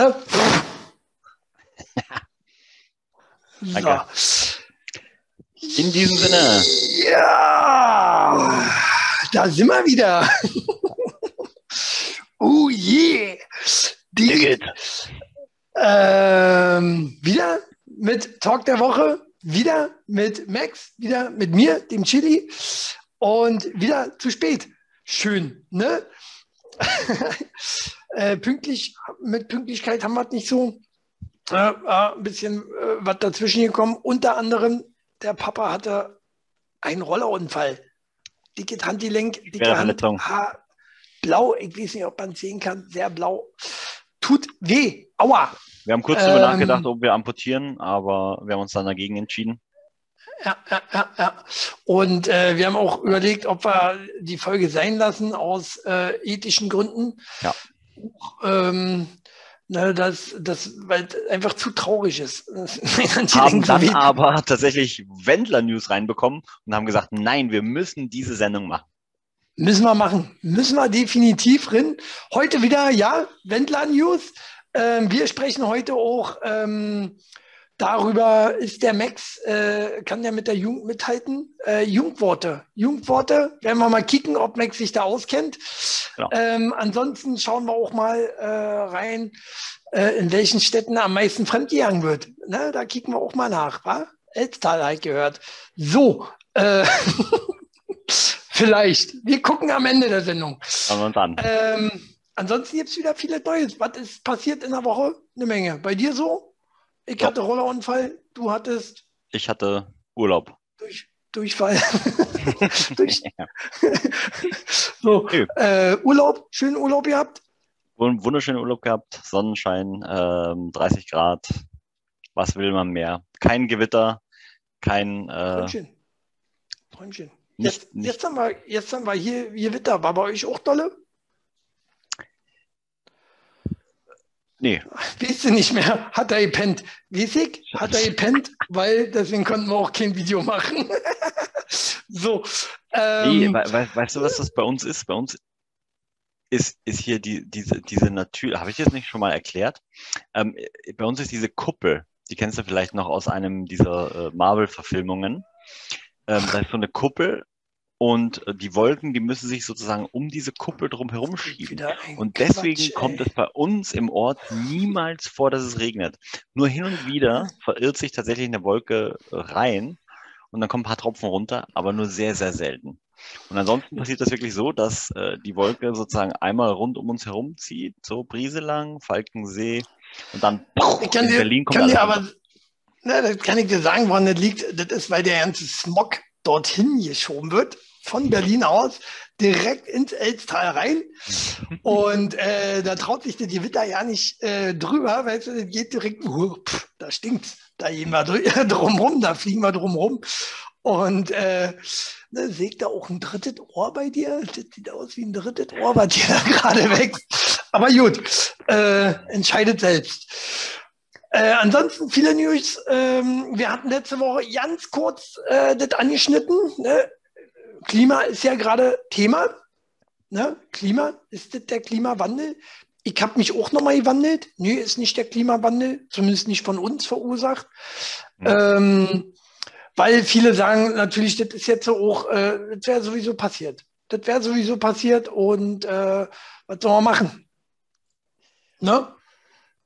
Warte. Danke. In diesem Sinne. Ja, da sind wir wieder. oh je. Die, ähm, wieder mit Talk der Woche, wieder mit Max, wieder mit mir, dem Chili und wieder zu spät. Schön, ne? äh, pünktlich, mit Pünktlichkeit haben wir es nicht so. Äh, ein bisschen äh, was dazwischen gekommen. Unter anderem, der Papa hatte einen Rollerunfall. Dicke Handgelenk, dicke Hand, Haar, blau. Ich weiß nicht, ob man sehen kann. Sehr blau. Tut weh. Aua. Wir haben kurz darüber ähm, nachgedacht, ob wir amputieren, aber wir haben uns dann dagegen entschieden. Ja, ja, ja, ja. Und äh, wir haben auch überlegt, ob wir die Folge sein lassen aus äh, ethischen Gründen. Ja. Ähm, Ne, das, das, weil einfach zu traurig ist. haben dann aber tatsächlich Wendler-News reinbekommen und haben gesagt, nein, wir müssen diese Sendung machen. Müssen wir machen. Müssen wir definitiv drin. Heute wieder, ja, Wendler-News. Ähm, wir sprechen heute auch ähm, Darüber ist der Max, äh, kann der mit der Jugend mithalten? Äh, Jugendworte. Jugendworte, werden wir mal kicken, ob Max sich da auskennt. Genau. Ähm, ansonsten schauen wir auch mal äh, rein, äh, in welchen Städten am meisten fremdgegangen wird. Ne, da kicken wir auch mal nach, wa? Elztal halt gehört. So, äh, vielleicht. Wir gucken am Ende der Sendung. Schauen wir uns an. Ähm, ansonsten gibt es wieder viele Neues. Was ist passiert in der Woche? Eine Menge. Bei dir so? Ich hatte Rollerunfall, du hattest. Ich hatte Urlaub. Durch, Durchfall. Durch. so, äh, Urlaub, schönen Urlaub gehabt. Wunderschönen Urlaub gehabt, Sonnenschein, ähm, 30 Grad. Was will man mehr? Kein Gewitter, kein. Äh, Träumchen. Träumchen. Nicht, jetzt, nicht. Jetzt, haben wir, jetzt haben wir hier Gewitter. War bei euch auch dolle? Nee. Weißt du nicht mehr? Hat er gepennt. Ich? Hat er gepennt, weil deswegen konnten wir auch kein Video machen. so. Ähm, nee, we weißt du, was das bei uns ist? Bei uns ist, ist hier die, diese, diese Natur, habe ich das nicht schon mal erklärt? Ähm, bei uns ist diese Kuppel, die kennst du vielleicht noch aus einem dieser äh, Marvel-Verfilmungen. Ähm, da ist so eine Kuppel und äh, die Wolken, die müssen sich sozusagen um diese Kuppel drumherum schieben. Und deswegen Quatsch, kommt es bei uns im Ort niemals vor, dass es regnet. Nur hin und wieder verirrt sich tatsächlich eine Wolke rein und dann kommen ein paar Tropfen runter, aber nur sehr, sehr selten. Und ansonsten passiert das wirklich so, dass äh, die Wolke sozusagen einmal rund um uns herum zieht, so Brise lang, Falkensee und dann ich kann in dir, Berlin kommt kann dir aber, na, das kann ich dir sagen, woran das liegt. Das ist, weil der ganze Smog dorthin geschoben wird von Berlin aus direkt ins Elztal rein. Und äh, da traut sich der Gewitter ja nicht äh, drüber, weil es geht direkt, uh, pff, da stinkt, da gehen wir drumrum, da fliegen wir drumrum. Und äh, da sägt da auch ein drittes Ohr bei dir. Das sieht aus wie ein drittes Ohr, was dir da gerade wächst. Aber gut, äh, entscheidet selbst. Äh, ansonsten viele News. Ähm, wir hatten letzte Woche ganz kurz äh, das angeschnitten. Ne? Klima ist ja gerade Thema. Ne? Klima, ist das der Klimawandel? Ich habe mich auch nochmal gewandelt. Nee, ist nicht der Klimawandel, zumindest nicht von uns verursacht. Ja. Ähm, weil viele sagen natürlich, das ist jetzt so auch, äh, das wäre sowieso passiert. Das wäre sowieso passiert und äh, was soll man machen? Ne?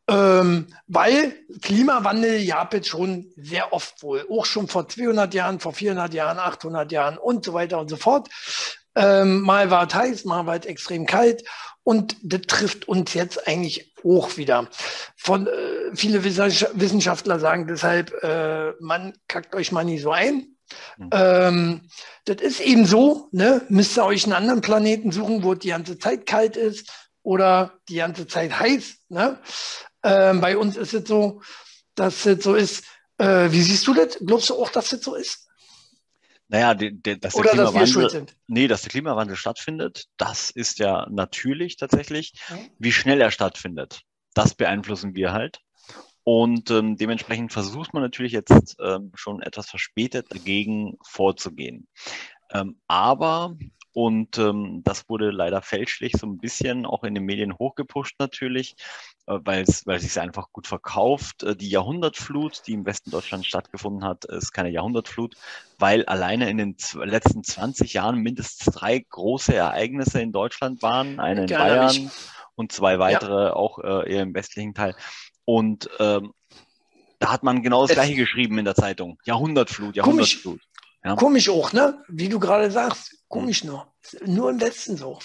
Ähm, weil Klimawandel ja jetzt schon sehr oft wohl, auch schon vor 200 Jahren, vor 400 Jahren, 800 Jahren und so weiter und so fort. Ähm, mal war es heiß, mal war es extrem kalt und das trifft uns jetzt eigentlich auch wieder. Von, äh, viele Wissenschaftler sagen deshalb, äh, man kackt euch mal nicht so ein. Mhm. Ähm, das ist eben so, ne? müsst ihr euch einen anderen Planeten suchen, wo es die ganze Zeit kalt ist oder die ganze Zeit heiß. Ne? Ähm, bei uns ist es so, dass es so ist. Äh, wie siehst du das? Glaubst du auch, dass es so ist? Naja, die, die, dass Oder der Klimawandel, dass Nee, dass der Klimawandel stattfindet, das ist ja natürlich tatsächlich. Wie schnell er stattfindet, das beeinflussen wir halt. Und ähm, dementsprechend versucht man natürlich jetzt ähm, schon etwas verspätet dagegen vorzugehen. Ähm, aber Und ähm, das wurde leider fälschlich so ein bisschen auch in den Medien hochgepusht natürlich, äh, weil es sich einfach gut verkauft. Äh, die Jahrhundertflut, die im Westen Deutschlands stattgefunden hat, ist keine Jahrhundertflut, weil alleine in den letzten 20 Jahren mindestens drei große Ereignisse in Deutschland waren. Eine in Bayern und zwei weitere ja. auch äh, eher im westlichen Teil. Und ähm, da hat man genau das es, Gleiche geschrieben in der Zeitung. Jahrhundertflut, Jahrhundertflut. Ja. Komisch auch, ne? Wie du gerade sagst. Komisch nur. Nur im Westen so.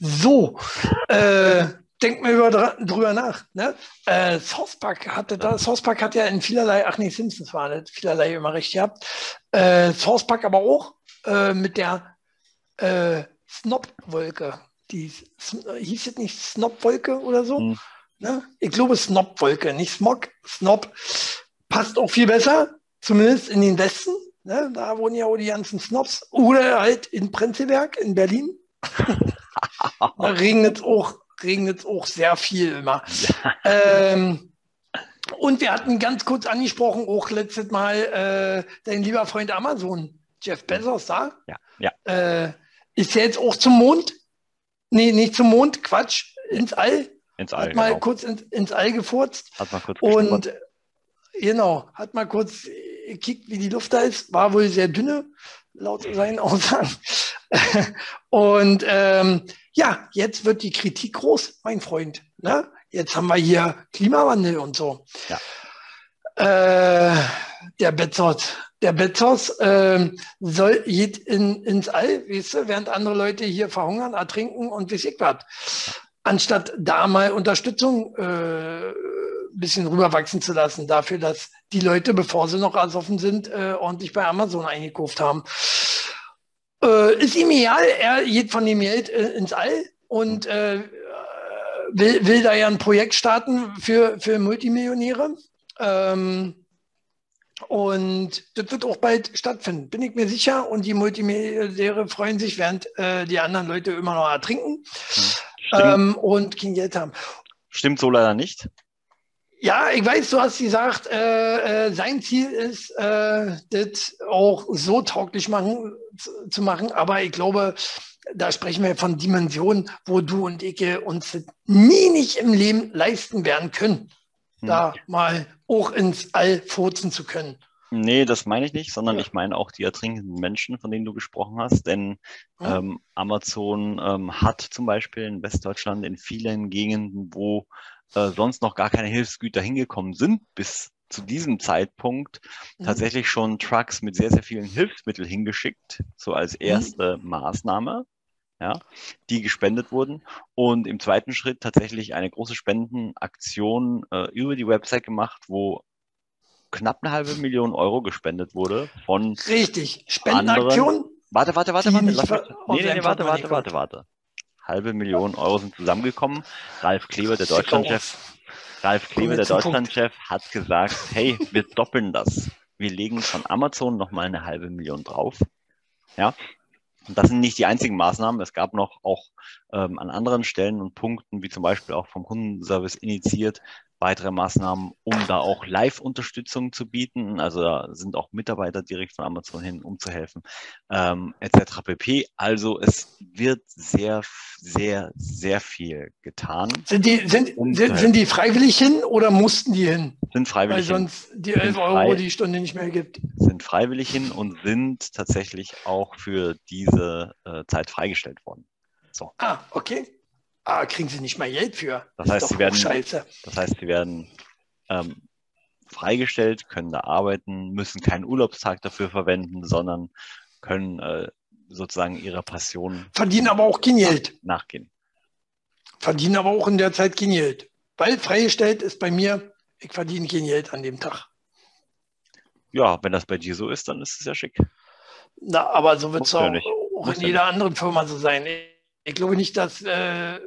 So, äh, denkt mal über, drüber nach. Ne? Äh, South Park hatte da, South Park hat ja in vielerlei, ach nee, Simpsons war das, vielerlei immer recht gehabt. Äh, South Park aber auch äh, mit der äh, Snob-Wolke. Die hieß es nicht Snob-Wolke oder so? Hm. Ne? Ich glaube Snob-Wolke, nicht Smog, Snob. Passt auch viel besser, zumindest in den Westen. Ne? Da wohnen ja auch die ganzen Snobs. Oder halt in Prenzlberg in Berlin. da regnet es auch, auch sehr viel immer. Ähm, und wir hatten ganz kurz angesprochen, auch letztes Mal, äh, dein lieber Freund Amazon, Jeff Bezos, da? Ja. ja. Äh, ist ja jetzt auch zum Mond? Nee, nicht zum Mond, Quatsch, ins All. Ins All. Hat mal genau. kurz ins, ins All gefurzt. Hat mal kurz Und genau, hat mal kurz gekickt, wie die Luft da ist. War wohl sehr dünne, laut seinen Aussagen. und ähm, ja, jetzt wird die Kritik groß, mein Freund. Ne? Jetzt haben wir hier Klimawandel und so. Ja. Äh, der Bezos, der Bezos äh, soll geht in, ins All, weißt du, während andere Leute hier verhungern, ertrinken und wie ich was. Anstatt da mal Unterstützung äh, bisschen rüberwachsen zu lassen, dafür, dass die Leute, bevor sie noch ersoffen sind, äh, ordentlich bei Amazon eingekauft haben. Äh, ist ihm egal, er geht von dem Geld äh, ins All und äh, will, will da ja ein Projekt starten für, für Multimillionäre. Ähm, und das wird auch bald stattfinden, bin ich mir sicher. Und die Multimillionäre freuen sich, während äh, die anderen Leute immer noch ertrinken ähm, und kein Geld haben. Stimmt so leider nicht. Ja, ich weiß, du hast gesagt, äh, äh, sein Ziel ist, äh, das auch so tauglich machen, zu, machen. Aber ich glaube, da sprechen wir von Dimensionen, wo du und ich uns nie nicht im Leben leisten werden können, hm. da mal auch ins All furzen zu können. Nee, das meine ich nicht, sondern ja. ich meine auch die ertrinkenden Menschen, von denen du gesprochen hast. Denn ja. ähm, Amazon ähm, hat zum Beispiel in Westdeutschland in vielen Gegenden, wo äh, sonst noch gar keine Hilfsgüter hingekommen sind, bis zu diesem Zeitpunkt mhm. tatsächlich schon Trucks mit sehr, sehr vielen Hilfsmitteln hingeschickt, so als mhm. erste mhm. Maßnahme, ja, die gespendet wurden. Und im zweiten Schritt tatsächlich eine große Spendenaktion äh, über die Website gemacht, wo knapp eine halbe Million Euro gespendet wurde von Richtig, Spendenaktion. Anderen. Warte, warte, warte, warte. Lass mich, nee, nee, nee, warte, warte, warte, warte halbe Million Euro sind zusammengekommen. Ralf Kleber, der Deutschlandchef, Ralf Kleber, der Deutschlandchef, hat gesagt, hey, wir doppeln das. Wir legen von Amazon nochmal eine halbe Million drauf. Ja. Und das sind nicht die einzigen Maßnahmen. Es gab noch auch ähm, an anderen Stellen und Punkten, wie zum Beispiel auch vom Kundenservice initiiert, weitere Maßnahmen, um da auch Live-Unterstützung zu bieten. Also da sind auch Mitarbeiter direkt von Amazon hin, um zu helfen, ähm, etc. pp. Also es wird sehr, sehr, sehr viel getan. Sind die, sind, um sind, sind, die freiwillig hin oder mussten die hin? Sind freiwillig Weil sonst hin. die 11 Euro frei, die Stunde nicht mehr gibt. Sind freiwillig hin und sind tatsächlich auch für diese äh, Zeit freigestellt worden. So. Ah, okay. Ah, kriegen sie nicht mal Geld für. Das, das heißt, sie werden, scheiße. das heißt, sie werden ähm, freigestellt, können da arbeiten, müssen keinen Urlaubstag dafür verwenden, sondern können äh, sozusagen ihrer Passion verdienen aber auch kein Geld nachgehen. Verdienen aber auch in der Zeit kein Geld. Weil freigestellt ist bei mir, ich verdiene kein Geld an dem Tag. Ja, wenn das bei dir so ist, dann ist es ja schick. Na, aber so wird es auch, auch in jeder anderen Firma so sein. Ich glaube nicht, dass, äh,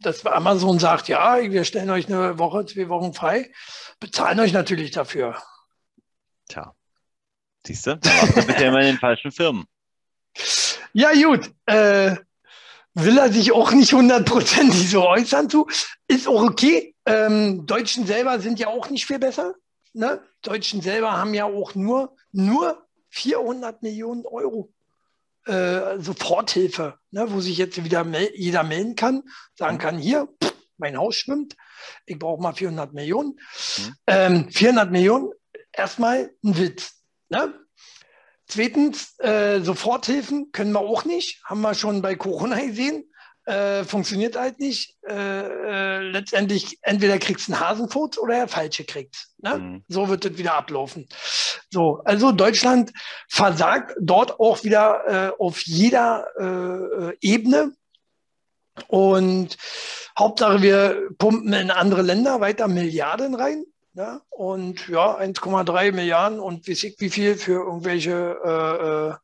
dass Amazon sagt, ja, wir stellen euch eine Woche, zwei Wochen frei, bezahlen euch natürlich dafür. Tja, siehst du, da warst du bitte immer in den falschen Firmen. Ja, gut. Äh, will er sich auch nicht hundertprozentig so äußern zu. Ist auch okay. Ähm, Deutschen selber sind ja auch nicht viel besser. Ne? Deutschen selber haben ja auch nur, nur 400 Millionen Euro äh, Soforthilfe, ne, wo sich jetzt wieder mel jeder melden kann, sagen kann, hier, pff, mein Haus schwimmt, ich brauche mal 400 Millionen. Mhm. Ähm, 400 Millionen, erstmal ein Witz. Ne? Zweitens, äh, Soforthilfen können wir auch nicht, haben wir schon bei Corona gesehen. Äh, funktioniert halt nicht. Äh, äh, letztendlich entweder kriegst du einen Hasenfurz oder der falsche kriegt. Ne? Mhm. So wird es wieder ablaufen. So, also Deutschland versagt dort auch wieder äh, auf jeder äh, Ebene. Und Hauptsache, wir pumpen in andere Länder weiter Milliarden rein. Ja, und ja, 1,3 Milliarden und wie, wie viel für irgendwelche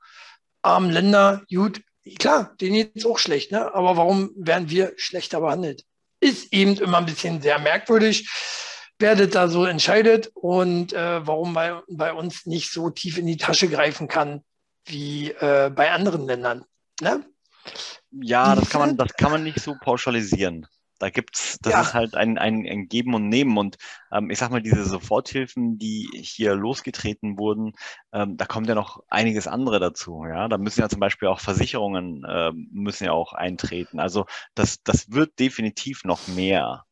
armen Länder. Gut, klar, denen geht es auch schlecht, ne? aber warum werden wir schlechter behandelt? Ist eben immer ein bisschen sehr merkwürdig, wer das da so entscheidet und äh, warum bei, bei uns nicht so tief in die Tasche greifen kann wie äh, bei anderen Ländern. Ne? Ja, das kann, man, das kann man nicht so pauschalisieren. Da gibt's, das ja. ist halt ein, ein, ein Geben und Nehmen. Und ähm, ich sag mal, diese Soforthilfen, die hier losgetreten wurden, ähm, da kommt ja noch einiges andere dazu. Ja, da müssen ja zum Beispiel auch Versicherungen äh, müssen ja auch eintreten. Also das, das wird definitiv noch mehr.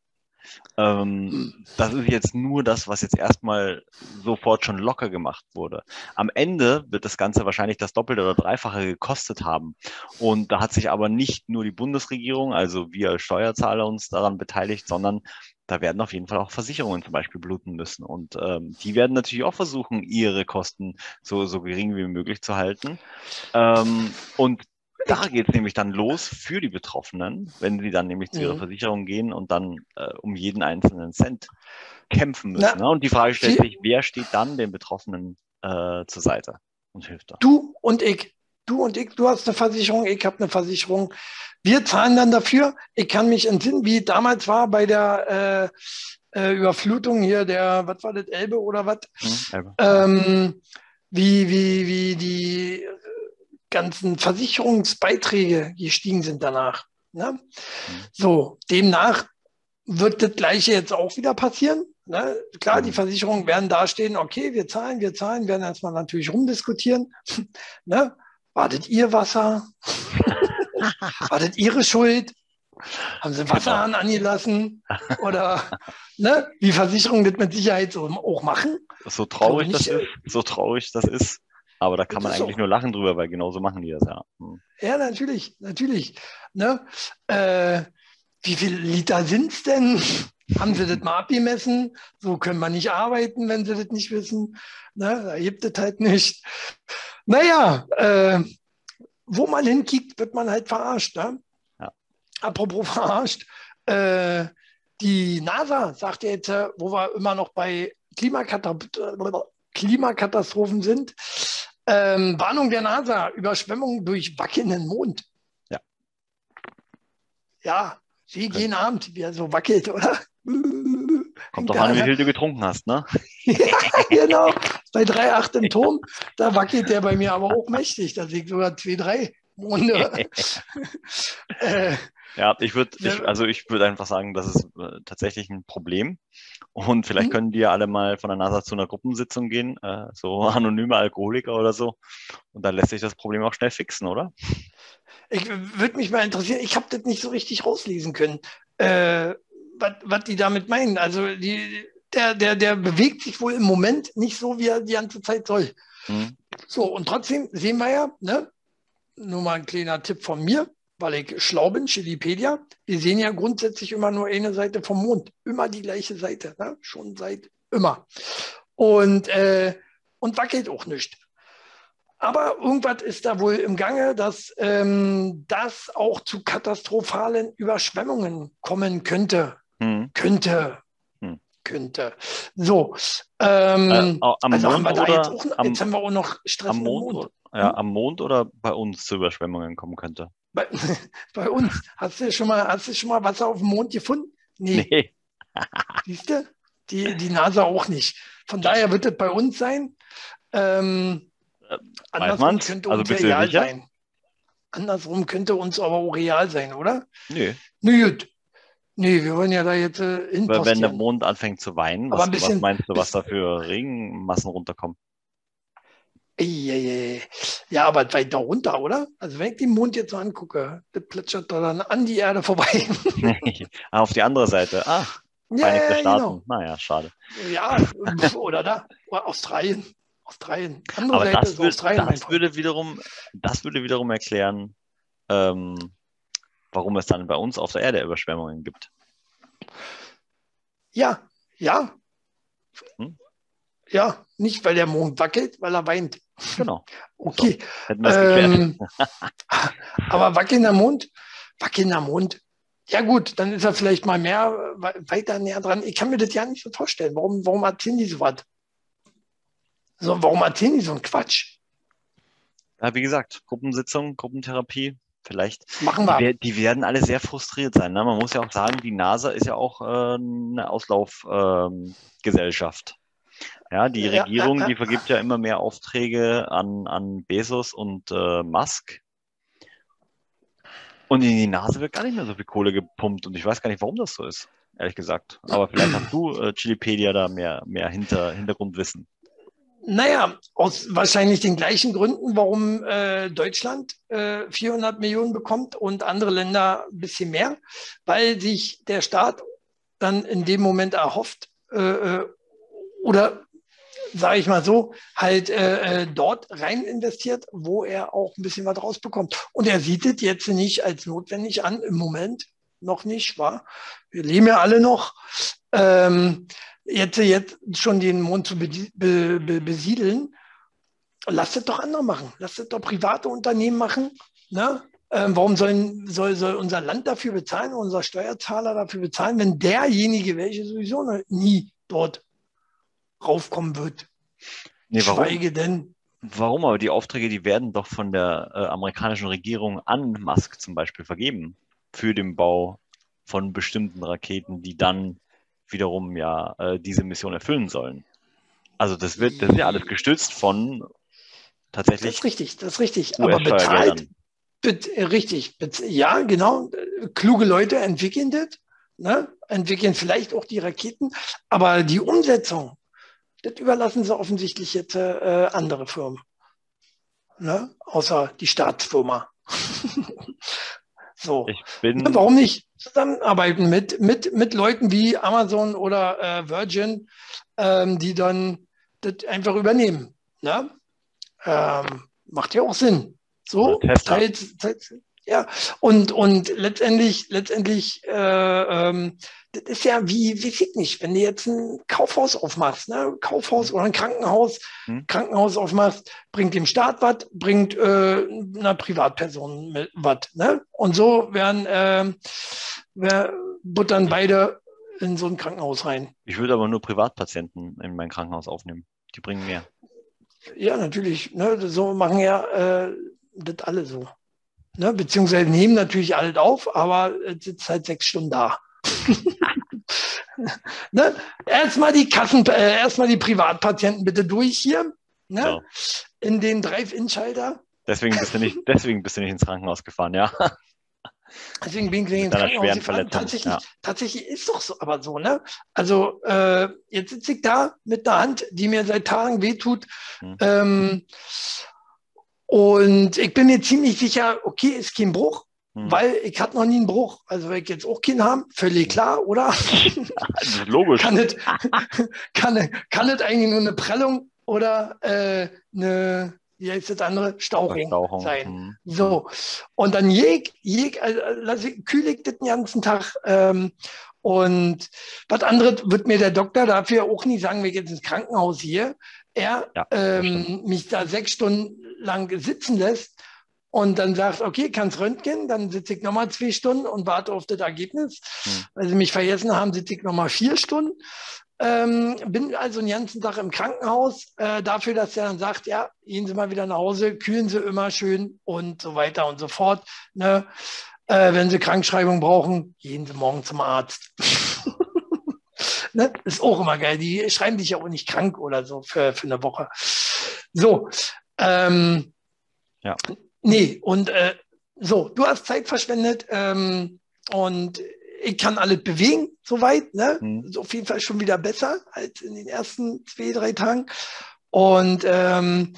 Ähm, das ist jetzt nur das, was jetzt erstmal sofort schon locker gemacht wurde. Am Ende wird das Ganze wahrscheinlich das Doppelte oder Dreifache gekostet haben. Und da hat sich aber nicht nur die Bundesregierung, also wir als Steuerzahler uns daran beteiligt, sondern da werden auf jeden Fall auch Versicherungen zum Beispiel bluten müssen. Und ähm, die werden natürlich auch versuchen, ihre Kosten so, so gering wie möglich zu halten. Ähm, und da geht es nämlich dann los für die Betroffenen, wenn sie dann nämlich zu ihrer mhm. Versicherung gehen und dann äh, um jeden einzelnen Cent kämpfen müssen. Ne? Und die Frage stellt sich, wer steht dann den Betroffenen äh, zur Seite und hilft da? Du und ich. Du und ich, du hast eine Versicherung, ich habe eine Versicherung. Wir zahlen dann dafür. Ich kann mich entsinnen, wie damals war bei der äh, äh Überflutung hier der, was war das, Elbe oder was? Mhm, ähm, wie, wie, wie die ganzen Versicherungsbeiträge gestiegen sind danach. Ne? Mhm. So, demnach wird das Gleiche jetzt auch wieder passieren. Ne? Klar, die mhm. Versicherungen werden dastehen, okay, wir zahlen, wir zahlen, werden erstmal natürlich rumdiskutieren. ne? Wartet ihr Wasser? Wartet ihre Schuld? Haben sie Wasserhahn angelassen? Oder ne? die Versicherungen das mit Sicherheit so auch machen? So traurig das ist, so traurig das ist. Aber da kann man eigentlich so. nur lachen drüber, weil genauso machen die das, ja. Hm. Ja, natürlich, natürlich. Ne? Äh, wie viele Liter sind es denn? Haben sie das mal abgemessen? So können wir nicht arbeiten, wenn sie das nicht wissen. Ne? Da gibt es halt nicht. Naja, äh, wo man hinkickt, wird man halt verarscht. Ne? Ja. Apropos verarscht, äh, die NASA sagt jetzt, äh, wo wir immer noch bei Klimakatastrophen sind, ähm, Warnung der NASA, Überschwemmung durch wackelnden Mond. Ja. Ja, wie jeden Abend, wie er so wackelt, oder? Kommt doch an, wie viel du getrunken hast, ne? ja, genau. Bei 3,8 im Turm, da wackelt der bei mir aber auch mächtig. Da ich sogar 2, 3 Monde. äh, ja, ich würde, ich, also ich würde einfach sagen, das ist äh, tatsächlich ein Problem. Und vielleicht mhm. können die ja alle mal von der NASA zu einer Gruppensitzung gehen, äh, so anonyme Alkoholiker oder so. Und dann lässt sich das Problem auch schnell fixen, oder? Ich würde mich mal interessieren, ich habe das nicht so richtig rauslesen können, äh, was die damit meinen. Also die, der, der, der bewegt sich wohl im Moment nicht so, wie er die ganze Zeit soll. Mhm. So, und trotzdem sehen wir ja, ne? nur mal ein kleiner Tipp von mir, weil ich schlau bin, Chilipedia, wir sehen ja grundsätzlich immer nur eine Seite vom Mond. Immer die gleiche Seite, ne? schon seit immer. Und, äh, und wackelt auch nicht. Aber irgendwas ist da wohl im Gange, dass ähm, das auch zu katastrophalen Überschwemmungen kommen könnte. Hm. Könnte. Hm. Könnte. So. Ähm, äh, am also Mond haben wir da jetzt, auch, am, jetzt haben wir auch noch Stress am Mond. Mond. Ja, hm? am Mond oder bei uns zu Überschwemmungen kommen könnte? Bei, bei, uns. Hast du schon mal, hast du schon mal Wasser auf dem Mond gefunden? Nee. nee. Siehst du? Die, die NASA auch nicht. Von daher wird es bei uns sein. Ähm, äh, andersrum könnte also uns real sicher? sein. Andersrum könnte uns aber auch real sein, oder? Nö. Nö, gut. Nee, wir wollen ja da jetzt äh, wenn der Mond anfängt zu weinen, was, bisschen, was meinst du, was da für Regenmassen runterkommen? Ja, aber weiter runter, oder? Also wenn ich den Mond jetzt so angucke, das plätschert da dann an die Erde vorbei. Auf die andere Seite. Ah, ja, Vereinigte ja, Staaten. genau. Naja, schade. Ja, oder da. Oder Australien. Australien. Andere Aber Seite das, ist würde, Australien. das, würde wiederum, das würde wiederum erklären, ähm, warum es dann bei uns auf der Erde Überschwemmungen gibt. Ja, ja. Hm? Ja, nicht weil der Mond wackelt, weil er weint. Genau. Okay. Hätten wir es geklärt. Ähm, aber wackelnder Mond, wackelnder Mond. Ja gut, dann ist er vielleicht mal mehr we- weiter näher dran. Ich kann mir das ja nicht so vorstellen. Warum, warum erzählen die so was? So, warum erzählen die so einen Quatsch? Ja, wie gesagt, Gruppensitzung, Gruppentherapie, vielleicht. Machen Die, wir. wer- die werden alle sehr frustriert sein. Ne? Man muss ja auch sagen, die NASA ist ja auch äh, eine Auslaufgesellschaft. Ähm. Ja, die Ja, Regierung, ja, ja. die vergibt ja immer mehr Aufträge an, an Bezos und äh, Musk. Und in die Nase wird gar nicht mehr so viel Kohle gepumpt. Und ich weiß gar nicht, warum das so ist, ehrlich gesagt. Aber vielleicht hast du, äh, Chilipedia, da mehr, mehr Hinter, Hintergrundwissen. Naja, aus wahrscheinlich den gleichen Gründen, warum äh, Deutschland äh, 400 Millionen bekommt und andere Länder ein bisschen mehr, weil sich der Staat dann in dem Moment erhofft äh, äh, oder sage ich mal so, halt äh, äh, dort rein investiert, wo er auch ein bisschen was rausbekommt. Und er sieht es jetzt nicht als notwendig an, im Moment noch nicht, war. Wir leben ja alle noch. Ähm, jetzt, jetzt schon den Mond zu be be be besiedeln, lasst es doch andere machen. Lasst es doch private Unternehmen machen. Ne? Ähm, warum sollen, soll, soll unser Land dafür bezahlen, unser Steuerzahler dafür bezahlen, wenn derjenige, welche sowieso nie dort raufkommen wird? Nee, warum? Schweige denn. Warum? Aber die Aufträge, die werden doch von der äh, amerikanischen Regierung an Musk zum Beispiel vergeben für den Bau von bestimmten Raketen, die dann wiederum ja äh, diese Mission erfüllen sollen. Also das wird, das ist ja alles gestützt von Das tatsächlich ist richtig, das ist richtig. Aber bezahlt, bet, äh, richtig. bez- Ja, genau. Kluge Leute entwickeln das, ne? entwickeln vielleicht auch die Raketen, aber die Umsetzung, das überlassen sie offensichtlich jetzt äh, andere Firmen. Ne? Außer die Staatsfirma. so. Ich bin, warum nicht zusammenarbeiten mit, mit, mit Leuten wie Amazon oder äh, Virgin, ähm, die dann das einfach übernehmen. Ne? Ähm, macht ja auch Sinn. So, teils, teils, ja. Und, und letztendlich, letztendlich, äh, ähm, das ist ja wie, wie ich nicht, wenn du jetzt ein Kaufhaus aufmachst, ne? Kaufhaus oder ein Krankenhaus, Hm. Krankenhaus aufmachst, bringt dem Staat was, bringt äh, einer Privatperson was. Ne? Und so werden ähm, wer, buttern beide in so ein Krankenhaus rein. ich würde aber nur Privatpatienten in mein Krankenhaus aufnehmen. Die bringen mehr. Ja, natürlich. Ne? So machen ja äh, das alle so. Ne? Beziehungsweise nehmen natürlich alles auf, aber es sitzt halt sechs Stunden da. ne? Erstmal die Kassen, äh, erstmal die Privatpatienten bitte durch hier. Ne? So. In den Drive-In-Schalter. Deswegen bist du nicht, deswegen bist du nicht ins Krankenhaus gefahren, ja. Deswegen bin ich ins Krankenhaus gefahren. Tatsächlich, ja. tatsächlich ist doch so, aber so, ne? Also äh, jetzt sitze ich da mit einer Hand, die mir seit Tagen wehtut. Hm. Ähm, und ich bin mir ziemlich sicher, okay, ist kein Bruch, Hm. weil ich hatte noch nie einen Bruch. Also wenn ich jetzt auch keinen haben, völlig klar, oder? Das ist logisch. kann es kann, kann es eigentlich nur eine Prellung oder äh, eine, wie heißt das andere, Stauchung, Verstauchung. sein. Hm. So, und dann jeg, jeg, also, lass ich, kühle ich den ganzen Tag. Ähm, und was anderes wird mir der Doktor dafür auch nicht sagen, ich jetzt ins Krankenhaus hier, er Ja, ähm, mich da sechs Stunden lang sitzen lässt und dann sagt, okay, kannst röntgen, dann sitze ich nochmal zwei Stunden und warte auf das Ergebnis. Hm. Weil sie mich vergessen haben, sitze ich nochmal vier Stunden. Ähm, bin also den ganzen Tag im Krankenhaus äh, dafür, dass er dann sagt, ja, gehen Sie mal wieder nach Hause, kühlen Sie immer schön und so weiter und so fort. Ne? Äh, wenn Sie Krankschreibung brauchen, gehen Sie morgen zum Arzt. ne? Ist auch immer geil. Die schreiben dich ja auch nicht krank oder so für, für eine Woche. So. Ähm, Ja. Nee, und äh, so, du hast Zeit verschwendet ähm, und ich kann alles bewegen, soweit. Ne? Hm. Ist auf jeden Fall schon wieder besser als in den ersten zwei, drei Tagen. Und ähm,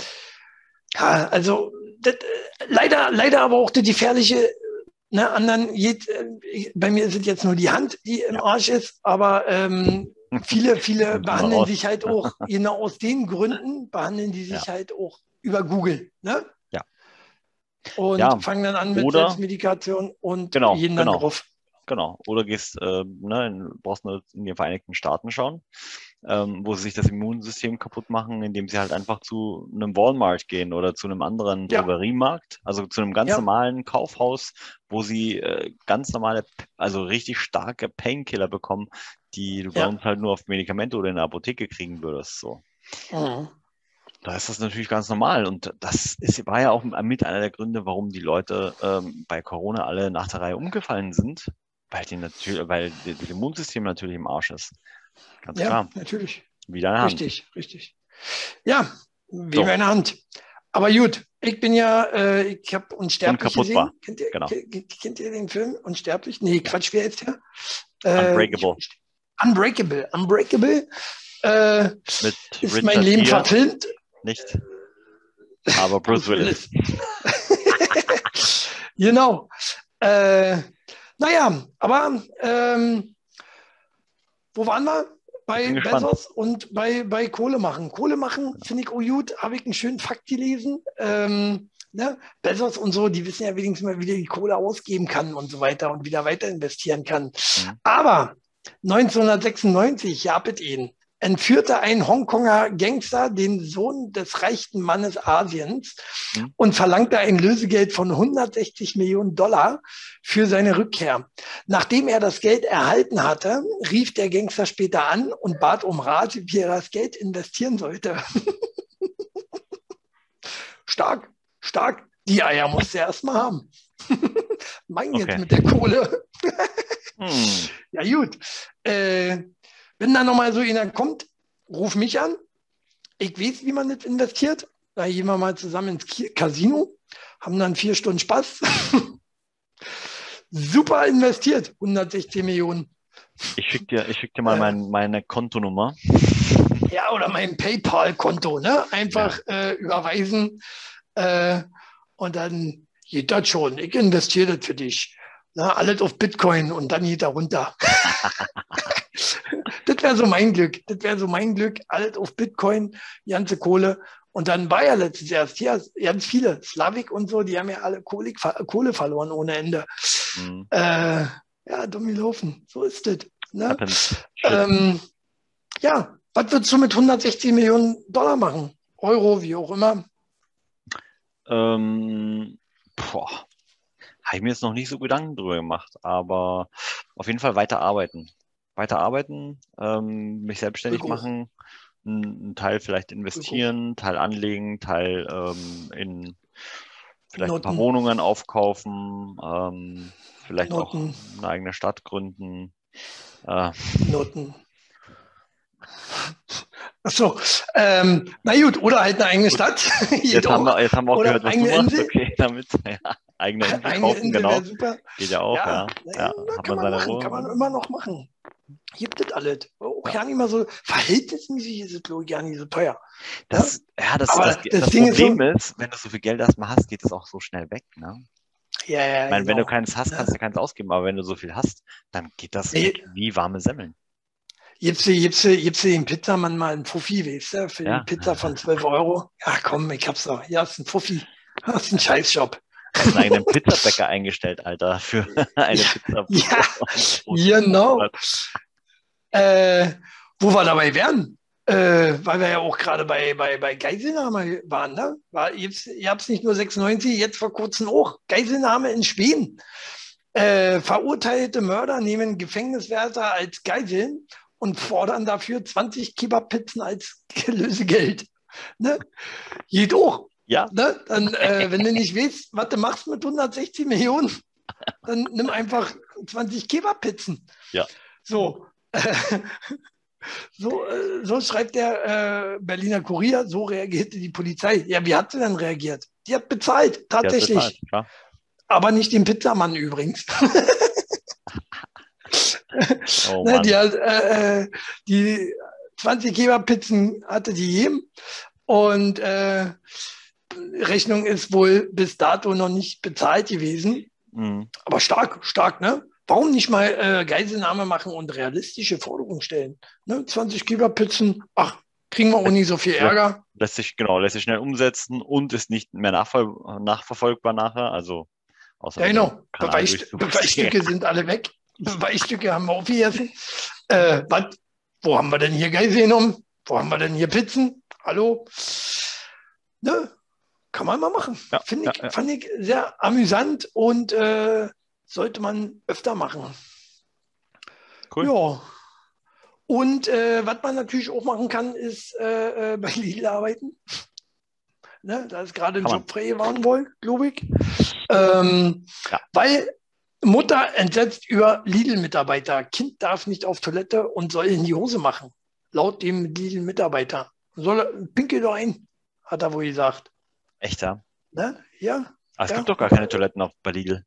Ja, also das, leider, leider aber auch das gefährliche, ne, anderen geht, bei mir ist es jetzt nur die Hand, die im Arsch ist, aber ähm, viele, viele behandeln sich halt auch, genau aus den Gründen, behandeln die sich ja. halt auch über Google. Ne? Ja. Und ja. fangen dann an mit Oder, Selbstmedikation und genau, jeden dann genau. drauf. Genau. Oder gehst, äh, ne, brauchst du in den Vereinigten Staaten schauen, ähm, wo sie sich das Immunsystem kaputt machen, indem sie halt einfach zu einem Walmart gehen oder zu einem anderen ja. Drogeriemarkt, also zu einem ganz ja. normalen Kaufhaus, wo sie äh, ganz normale, also richtig starke Painkiller bekommen, die du ja. bei uns halt nur auf Medikamente oder in der Apotheke kriegen würdest. So. Mhm. Da ist das natürlich ganz normal. Und das ist, war ja auch mit einer der Gründe, warum die Leute ähm, bei Corona alle nach der Reihe umgefallen sind, weil, die natürlich, weil das Immunsystem natürlich im Arsch ist. Ganz ja, klar. natürlich. Wie deine Hand. Richtig, richtig. Ja, wie so. meine Hand. Aber gut, ich bin ja, äh, ich habe Unsterblich gesehen. Kennt ihr, genau. kennt ihr den Film Unsterblich? Nee, Quatsch, wer ist der? Äh, Unbreakable. Unbreakable. Unbreakable. Äh, ist Richard mein Leben Gere. verfilmt. Nicht. Aber Bruce Willis. genau. Äh, naja, aber ähm, wo waren wir? Bei Bezos und bei, bei Kohle machen. Kohle machen finde ich auch gut, habe ich einen schönen Fakt gelesen. Ähm, ne? Bezos und so, die wissen ja wenigstens mal, wie die Kohle ausgeben kann und so weiter und wieder weiter investieren kann. Mhm. Aber 1996 gab es ihn entführte ein Hongkonger Gangster den Sohn des reichsten Mannes Asiens mhm. und verlangte ein Lösegeld von 160 Millionen Dollar für seine Rückkehr. Nachdem er das Geld erhalten hatte, rief der Gangster später an und bat um Rat, wie er das Geld investieren sollte. stark, stark. Die Eier musste er erstmal haben. mein okay. jetzt mit der Kohle. hm. Ja, gut. Äh, wenn da nochmal so einer kommt, ruf mich an. Ich weiß, wie man das investiert. Da gehen wir mal zusammen ins Casino, haben dann vier Stunden Spaß. Super investiert, 116 Millionen. Ich schicke dir, schick dir mal äh, mein, meine Kontonummer. Ja, oder mein PayPal-Konto. Ne? Einfach ja. äh, überweisen äh, und dann geht das schon. Ich investiere das für dich. Na, alles auf Bitcoin und dann geht er runter. das wäre so mein Glück. Das wäre so mein Glück. Alles auf Bitcoin, die ganze Kohle. Und dann war ja letztes Jahr hier ganz viele, Slavik und so, die haben ja alle Kohle, Kohle verloren ohne Ende. Mhm. Äh, ja, dumm gelaufen. So ist das. Ne? Ähm, ja, was würdest du mit 160 Millionen Dollar machen? Euro, wie auch immer? Ähm, boah, habe ich mir jetzt noch nicht so Gedanken drüber gemacht, aber auf jeden Fall weiter arbeiten. Weiter arbeiten, ähm, mich selbstständig Begrüß. machen, einen Teil vielleicht investieren, einen Teil anlegen, Teil ähm, in vielleicht Noten. ein paar Wohnungen aufkaufen, ähm, vielleicht Noten. auch eine eigene Stadt gründen. Äh, Noten. Achso, ähm, na gut, oder halt eine eigene Stadt. jetzt, haben wir, jetzt haben wir auch oder gehört, was du machst. Insel. Okay, damit. Ja eigene Insel eigene kaufen, Insel genau. Super. Geht ja auch, ja. ja. ja. Hat kann, man machen, kann man immer noch machen. Gibt es alles. Auch ja. nicht mal so, verhältnismäßig ist es, glaube ich, gar nicht so teuer. Das, ja, das, das, das, das Problem ist, so, ist, wenn du so viel Geld erstmal hast, geht das auch so schnell weg, ne? Ja, ja, ich meine, genau. wenn du keins hast, kannst du keins ausgeben, aber wenn du so viel hast, dann geht das nee. wie warme Semmeln. Gibst du, gibst du, gibst du den Pizzamann mal einen Fuffi, weißt du, für ja. die Pizza von 12 Euro? Ja, komm, ich hab's noch. Ja, ist ein Fuffi. Das ist ein Scheißjob einen eigenen Pizzabäcker eingestellt, Alter, für eine Pizza. Ja, genau. Äh, wo wir dabei wären, äh, weil wir ja auch gerade bei, bei, bei Geiselnahme waren, ne? War, ihr habt es nicht nur 96, jetzt vor kurzem auch. Geiselnahme in Schweden. Äh, verurteilte Mörder nehmen Gefängniswärter als Geiseln und fordern dafür 20 Kebabpizzen als Lösegeld. Ne? Geht auch. Ja. Ne? Dann, äh, wenn du nicht weißt, was du machst mit 160 Millionen, dann nimm einfach 20 Kebabpizzen. Ja. So. so, äh, so schreibt der äh, Berliner Kurier, so reagierte die Polizei. Ja, wie hat sie denn reagiert? Die hat bezahlt, tatsächlich. Hat bezahlt, Aber nicht den Pizzamann übrigens. oh, ne, die, hat, äh, äh die 20 Kebabpizzen hatte die jedem. Und äh, Rechnung ist wohl bis dato noch nicht bezahlt gewesen. Mhm. Aber stark, stark, ne? Warum nicht mal äh, Geiselnahme machen und realistische Forderungen stellen? Ne? 20 Kilo Pizzen, ach, kriegen wir auch nicht so viel Ärger. Lässt sich, genau, lässt sich schnell umsetzen und ist nicht mehr nachver nachverfolgbar nachher. Also, außer ja, genau. Beweis, Beweisstücke sind alle weg. Beweisstücke haben wir aufgegessen. Äh, was, wo haben wir denn hier Geisel genommen? Wo haben wir denn hier Pizzen? Hallo? Ne? Kann man mal machen. Ja, Finde ich, ja, ja. Fand ich sehr amüsant und äh, sollte man öfter machen. Cool. Ja. Und äh, was man natürlich auch machen kann, ist äh, äh bei Lidl arbeiten. Ne, da ist gerade ein Job frei geworden glaube ich. Ähm, ja. Weil Mutter entsetzt über Lidl-Mitarbeiter. Kind darf nicht auf Toilette und soll in die Hose machen. Laut dem Lidl-Mitarbeiter. Soll pinkel doch ein, hat er wohl gesagt. Echt, ja? Ne? Ja. Aber es ja. gibt doch gar keine Toiletten auf bei Lidl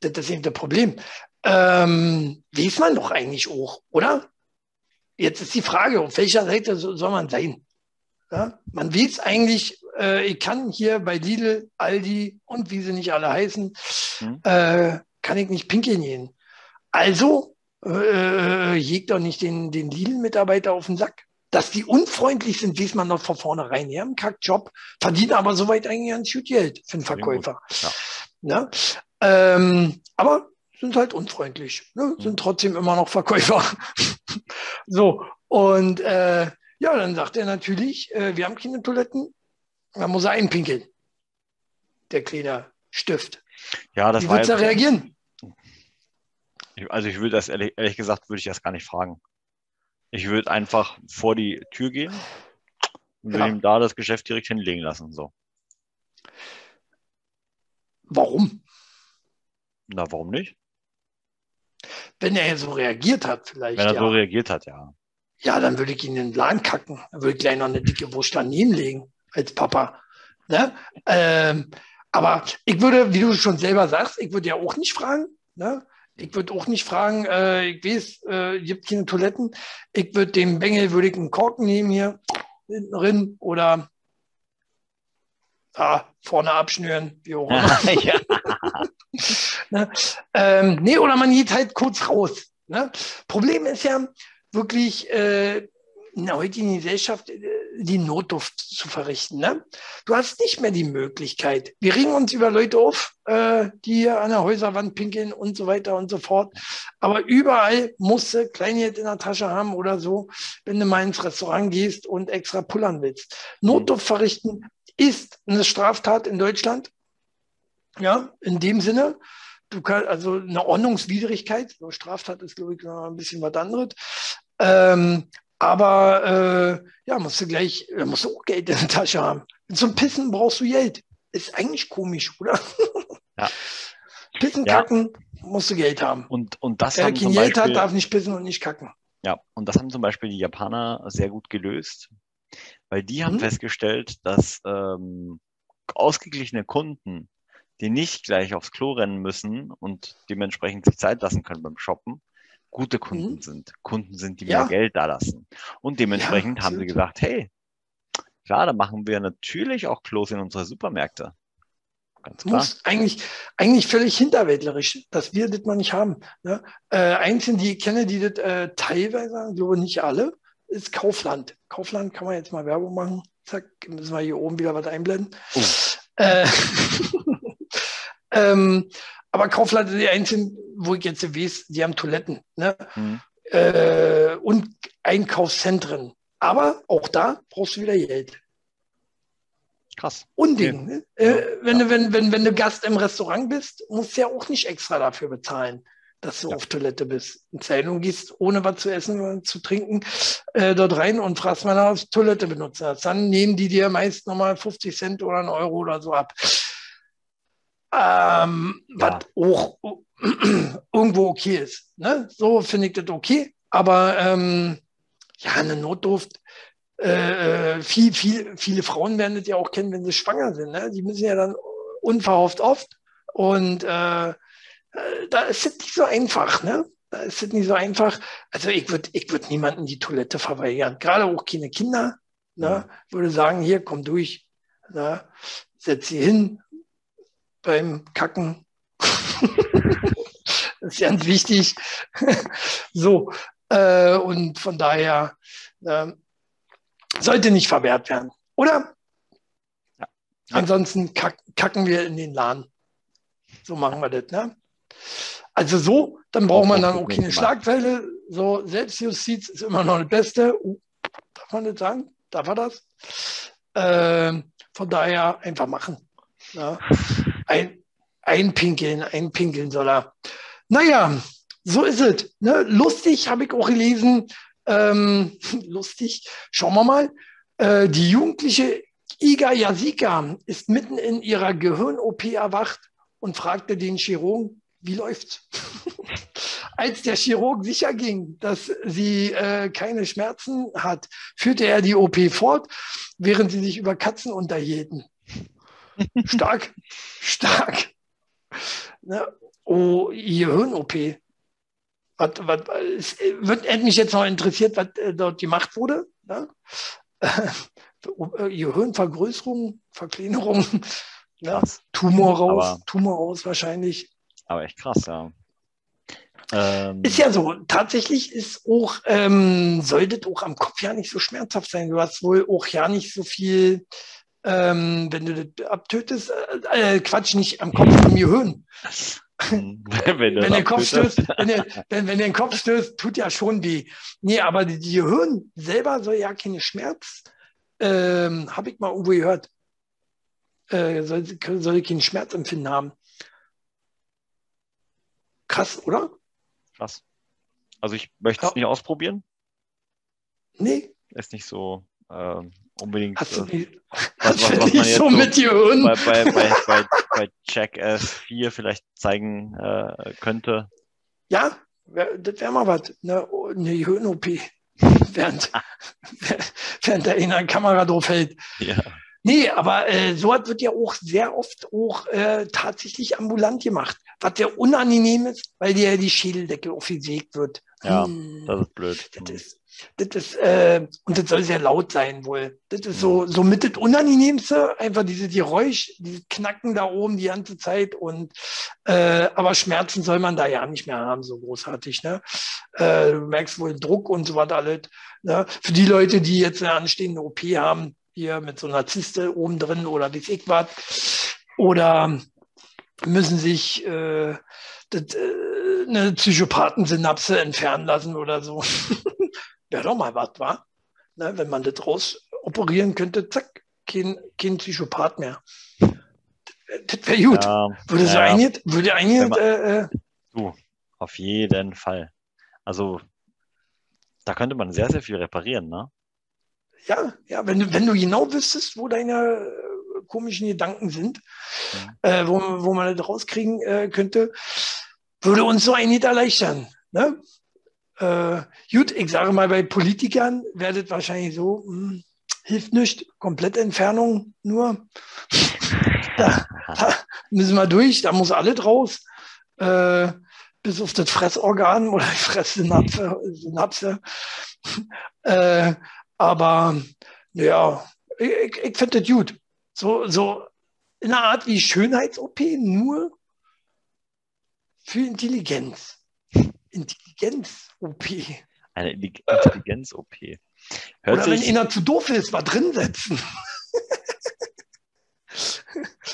das ist eben das Problem. Ähm, weiß man doch eigentlich auch, oder? Jetzt ist die Frage, auf welcher Seite soll man sein? Ja? Man weiß eigentlich, äh, ich kann hier bei Lidl, Aldi und wie sie nicht alle heißen, mhm. äh, kann ich nicht pinkeln gehen. Also äh, jägt doch nicht den, den Lidl-Mitarbeiter auf den Sack. Dass die unfreundlich sind, weiß man noch von vornherein. Die haben einen Kackjob, verdienen aber soweit eigentlich gut Geld für den Verkäufer. Ja. Ne? Ähm, aber sind halt unfreundlich, ne? sind trotzdem immer noch Verkäufer. so, und äh, ja, dann sagt er natürlich, äh, wir haben keine Toiletten, dann muss er einpinkeln. Der kleine Stift. Ja, das Wie wird er reagieren? Also ich würde das ehrlich, ehrlich, gesagt, würde ich das gar nicht fragen. Ich würde einfach vor die Tür gehen und ja. ihm da das Geschäft direkt hinlegen lassen. So. Warum? Na, warum nicht? Wenn er so reagiert hat, vielleicht. Wenn er ja. so reagiert hat, ja. Ja, dann würde ich ihn in den Laden kacken. Dann würde ich gleich noch eine dicke Wurst daneben legen, als Papa. Ne? Ähm, aber ich würde, wie du schon selber sagst, ich würde ja auch nicht fragen. Ne? Ich würde auch nicht fragen, äh, ich weiß, äh, gibt keine Toiletten. Ich würde dem Bengel würde ich einen Korken nehmen hier hinten drin oder ah, vorne abschnüren, wie auch immer. ja. ne? ähm, nee, oder man geht halt kurz raus. Ne? Problem ist ja wirklich äh, in der heutigen Gesellschaft äh, die Notduft zu verrichten. Ne? Du hast nicht mehr die Möglichkeit. Wir regen uns über Leute auf, äh, die an der Häuserwand pinkeln und so weiter und so fort. Aber überall musst du Kleingeld in der Tasche haben oder so, wenn du mal ins Restaurant gehst und extra pullern willst. Notduft verrichten ist eine Straftat in Deutschland. Ja, in dem Sinne. Du kannst, also eine Ordnungswidrigkeit. So Straftat ist, glaube ich, ein bisschen was anderes. Ähm, aber äh, ja, musst du gleich, musst du auch Geld in der Tasche haben. Zum Pissen brauchst du Geld. Ist eigentlich komisch, oder? Ja. Pissen, ja. kacken, musst du Geld haben. Und, und das Wer kein Geld hat, darf nicht pissen und nicht kacken. Ja, und das haben zum Beispiel die Japaner sehr gut gelöst. Weil die haben mhm. festgestellt, dass ähm, ausgeglichene Kunden, die nicht gleich aufs Klo rennen müssen und dementsprechend sich Zeit lassen können beim Shoppen, gute Kunden mhm. sind. Kunden sind, die ja. mehr Geld da lassen. Und dementsprechend ja, haben sie gesagt, hey, klar, da machen wir natürlich auch Klos in unsere Supermärkte. Ganz klar. Muss eigentlich, eigentlich völlig hinterwäldlerisch, dass wir das mal nicht haben. Ne? Äh, einzelne, die ich kenne, die das äh, teilweise glaube nicht alle, ist Kaufland. Kaufland kann man jetzt mal Werbung machen. Zack, müssen wir hier oben wieder was einblenden. Oh. Äh, ähm, aber Kaufland ist die einzigen, wo ich jetzt weiß, die haben Toiletten ne? Mhm. Äh, und Einkaufszentren. Aber auch da brauchst du wieder Geld. Krass. Unding. Ne? Äh, wenn, ja. du, wenn, wenn, wenn du Gast im Restaurant bist, musst du ja auch nicht extra dafür bezahlen dass du ja. auf Toilette bist. In Zellen gehst, ohne was zu essen oder zu trinken, äh, dort rein und fragst, mal nach, Toilette benutzen hast. Dann nehmen die dir meist nochmal 50 Cent oder einen Euro oder so ab. Ähm, ja. Was auch irgendwo okay ist. Ne? So finde ich das okay. Aber ähm, ja, eine Notdurft, äh, äh, viel, viel, viele Frauen werden das ja auch kennen, wenn sie schwanger sind. Ne? Die müssen ja dann unverhofft oft. Und äh, äh, da ist es nicht so einfach, ne? Da ist es nicht so einfach. Also ich würde ich würd niemanden die Toilette verweigern. Gerade auch keine Kinder. Ne? Ich würde sagen, hier, komm durch. Na, setz sie hin beim Kacken. das ist ganz wichtig. so, äh, und von daher äh, sollte nicht verwehrt werden. Oder? Ja. Ansonsten kack, kacken wir in den Laden. So machen wir das. Ne? Also so, dann braucht man dann auch keine Schlagzeile. So, Selbstjustiz ist immer noch das Beste. Uh, darf man das sagen? Darf er das? Äh, von daher einfach machen. Ja. Ein, einpinkeln, einpinkeln soll er. Naja, so ist es. Ne? Lustig habe ich auch gelesen. Ähm, lustig. Schauen wir mal. Äh, die jugendliche Iga Yasika ist mitten in ihrer Gehirn-OP erwacht und fragte den Chirurgen, wie läuft's? Als der Chirurg sicher ging, dass sie äh, keine Schmerzen hat, führte er die OP fort, während sie sich über Katzen unterhielten. Stark, stark. Ne? Oh, Gehirn-OP. Was, was, es wird hätte mich jetzt noch interessiert, was äh, dort gemacht wurde. Ne? Äh, Gehirnvergrößerung, Verkleinerung, ne? Tumor raus, aber, Tumor raus wahrscheinlich. Aber echt krass, ja. Ähm, ist ja so, tatsächlich ist auch, ähm, sollte auch am Kopf ja nicht so schmerzhaft sein. Du hast wohl auch ja nicht so viel, ähm, wenn du das abtötest, äh, äh, Quatsch, nicht am Kopf, im Gehirn. wenn, wenn, wenn der Kopf stößt, wenn, der, wenn, wenn der Kopf stößt, tut ja schon weh. Nee, aber die, die Gehirn selber soll ja keine Schmerz, ähm, habe ich mal irgendwo gehört, äh, soll, soll keinen Schmerzempfinden haben. Krass, oder? Krass. Also ich möchte es ja. nicht ausprobieren. Nee. Ist nicht so ähm, unbedingt. Hast du nicht, äh, was, was, was nicht so mit dir bei, bei, bei, bei, bei Check S4 vielleicht zeigen äh, könnte? Ja, das wäre mal was. Ne, eine Hirn-OP. während, während der in der Kamera drauf hält. Ja. Nee, aber äh, sowas wird ja auch sehr oft auch äh, tatsächlich ambulant gemacht, was sehr unangenehm ist, weil dir die Schädeldecke aufgesägt wird. Ja, hm. das ist blöd. Das ist, das ist, äh, und das soll sehr laut sein wohl. Das ist so, so mit das Unangenehmste, einfach diese Geräusch, dieses Knacken da oben die ganze Zeit und äh, aber Schmerzen soll man da ja nicht mehr haben, so großartig. Ne? Äh, du merkst wohl Druck und so was alles. Ne? Für die Leute, die jetzt eine anstehende OP haben, hier mit so einer Zyste oben drin oder wie ich was, oder müssen sich äh, das, äh, eine Psychopathensynapse entfernen lassen oder so. Wäre doch mal was, war? Ne, wenn man das raus operieren könnte, zack, kein, kein Psychopath mehr. Das wäre gut. Ja, würde so ja. einiges, würde einiges, äh, äh, du, auf jeden Fall. Also, da könnte man sehr, sehr viel reparieren, ne? Ja, ja, wenn du, wenn du genau wüsstest, wo deine äh, komischen Gedanken sind, mhm. äh, wo, wo man das rauskriegen äh, könnte, würde uns so einiges erleichtern. Ne? Äh, gut, ich sage mal, bei Politikern werdet wahrscheinlich so, hm, hilft nicht, komplette Entfernung nur. da, da, müssen wir durch, da muss alles raus. Äh, bis auf das Fressorgan oder die Fresssynapse. Synapse. äh, aber ja, ich, ich finde das gut. So, so in einer Art wie Schönheits-OP, nur für Intelligenz. Intelligenz-OP. Eine Intelligenz-OP. Oder wenn einer zu doof ist, mal drin setzen.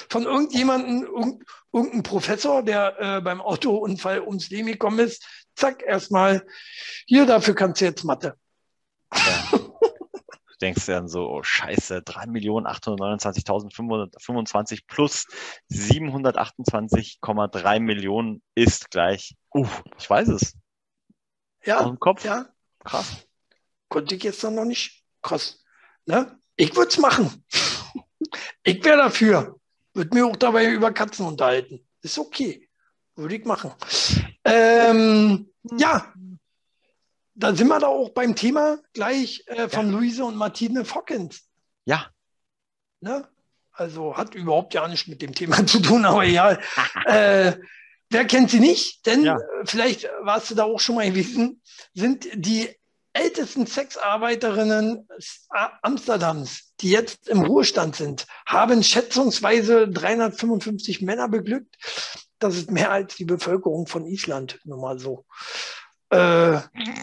Von irgendjemandem, irgendein Professor, der äh, beim Autounfall ums Leben gekommen ist, zack, erstmal, hier, dafür kannst du jetzt Mathe. Ja. Du denkst dann so, oh scheiße, 3.829.525 plus 728,3 Millionen ist gleich, uh, ich weiß es. Ja, Aus Kopf. ja. Krass. Konnte ich jetzt noch nicht. Krass. Ne? Ich würde es machen. ich wäre dafür. Würde mir auch dabei über Katzen unterhalten. Ist okay. Würde ich machen. Ähm, ja, da sind wir da auch beim Thema gleich äh, von ja. Luise und Martine Fockens. Ja. Ne? Also hat überhaupt ja nichts mit dem Thema zu tun, aber ja. äh, wer kennt sie nicht? Denn ja. vielleicht warst du da auch schon mal gewesen, sind die ältesten Sexarbeiterinnen Amsterdams, die jetzt im Ruhestand sind, haben schätzungsweise 355 Männer beglückt. Das ist mehr als die Bevölkerung von Island, nur mal so. Äh,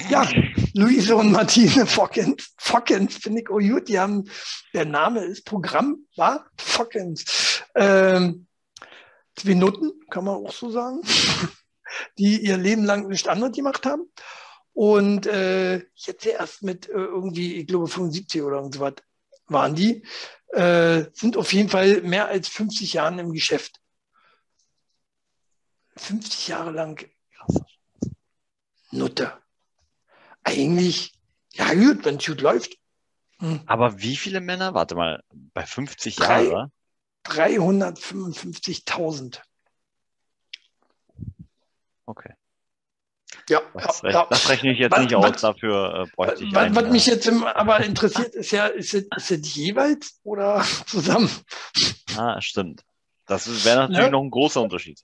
ja, Luise und Martine Fockens. Fockens finde ich oh gut. Die haben, der Name ist Programm, war Fockens. Ähm, zwei Nutten, kann man auch so sagen, die ihr Leben lang nicht anderes gemacht haben. Und äh, jetzt erst mit äh, irgendwie, ich glaube 75 oder so was waren die, äh, sind auf jeden Fall mehr als 50 Jahre im Geschäft. 50 Jahre lang. Nutte. Eigentlich, ja gut, wenn es gut läuft. Hm. Aber wie viele Männer? Warte mal, bei 50 Jahren, 355.000. Okay. Ja, das, ja, rechne, das rechne ich jetzt was, nicht was, aus, dafür äh, bräuchte ich Was, einen, was mich jetzt im, aber interessiert, ist ja, ist es, ist es jeweils oder zusammen? Ah, stimmt. Das wäre natürlich ja? noch ein großer Unterschied.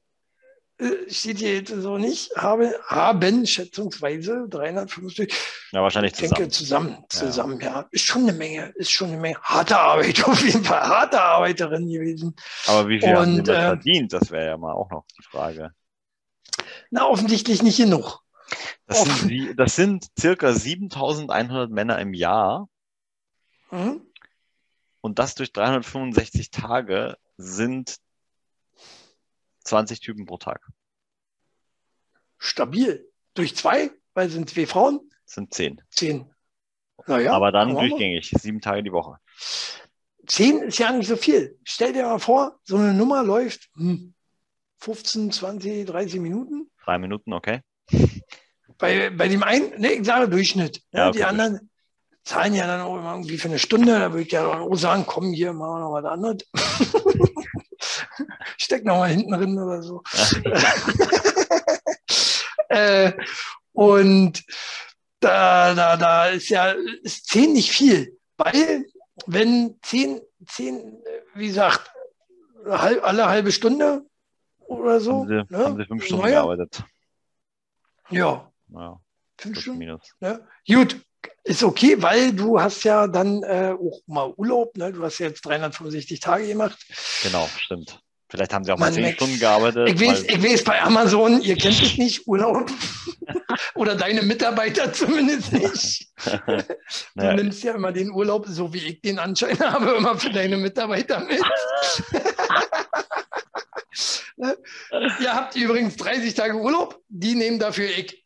Äh, steht hier jetzt so nicht, habe, haben schätzungsweise 350. Ja, wahrscheinlich zusammen. Ich denke zusammen, zusammen, ja. ja. Ist schon eine Menge, ist schon eine Menge. Harte Arbeit, auf jeden Fall, harte Arbeiterin gewesen. Aber wie viel Und, haben äh, verdient? Das wäre ja mal auch noch die Frage. Na, offensichtlich nicht genug. Das, sind, das sind circa 7100 Männer im Jahr. Mhm. Und das durch 365 Tage sind 20 Typen pro Tag. Stabil. Durch zwei, weil es sind zwei Frauen? sind zehn. Zehn. Naja, Aber dann durchgängig, sieben Tage die Woche. Zehn ist ja nicht so viel. Stell dir mal vor, so eine Nummer läuft hm, 15, 20, 30 Minuten. Drei Minuten, okay. Bei, bei dem einen, ne, ich sage Durchschnitt. Ja, okay, die anderen zahlen ja dann auch immer irgendwie für eine Stunde. Da würde ich ja auch sagen, komm hier, machen wir noch was anderes. Steck noch mal hinten drin oder so. äh, und da, da, da ist ja ist zehn nicht viel, weil wenn zehn, zehn, wie gesagt, alle halbe Stunde oder so. Haben sie, ne? haben sie fünf Stunden Neuer. gearbeitet. Ja. ja fünf Stunden. Minus. Ne? Gut, ist okay, weil du hast ja dann äh, auch mal Urlaub, ne? Du hast ja jetzt 365 Tage gemacht. Genau, stimmt. Vielleicht haben sie auch mal zehn Stunden gearbeitet. Ich weiß, ich weiß bei Amazon, ihr kennt es nicht, Urlaub. Oder deine Mitarbeiter zumindest nicht. du naja. nimmst ja immer den Urlaub, so wie ich den Anschein habe, immer für deine Mitarbeiter mit. Ihr habt übrigens 30 Tage Urlaub, die nehmen dafür ich.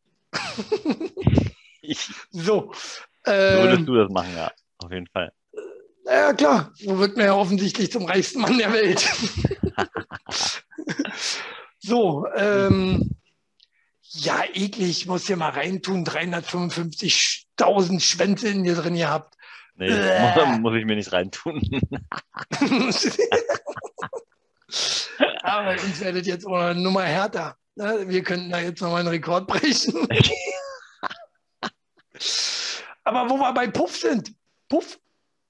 So. Ähm, würdest du das machen, ja, auf jeden Fall. Ja, klar, so wird man ja offensichtlich zum reichsten Mann der Welt. so, ähm, ja, eklig, muss hier mal reintun, 355.000 Schwänze in dir drin gehabt. Nee, äh. muss ich mir nicht reintun. Aber uns werdet jetzt auch eine Nummer härter. Ne? Wir könnten da jetzt nochmal einen Rekord brechen. Aber wo wir bei Puff sind, Puff,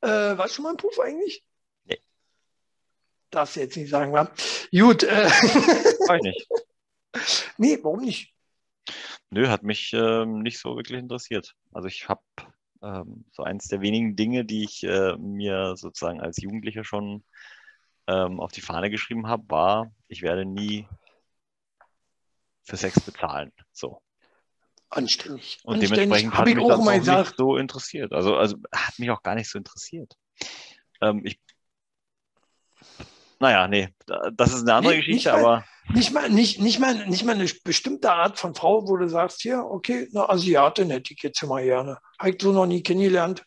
äh, warst du schon mal ein Puff eigentlich? Nee. Darfst du jetzt nicht sagen, wa? Gut. Äh, Weiß nicht. Nee, warum nicht? Nö, hat mich ähm, nicht so wirklich interessiert. Also ich habe ähm, so eins der wenigen Dinge, die ich äh, mir sozusagen als Jugendlicher schon ähm, auf die Fahne geschrieben habe, war, ich werde nie für Sex bezahlen. So. Anständig. Und Anständig. dementsprechend hat mich das auch nicht so interessiert. Also, also hat mich auch gar nicht so interessiert. Ähm, ich, naja, nee, das ist eine andere nee, Geschichte, nicht aber. Mal, nicht mal, nicht, nicht, mal, nicht mal eine bestimmte Art von Frau, wo du sagst, hier, okay, eine Asiatin hätte ich jetzt immer gerne. Habe ich so noch nie kennengelernt.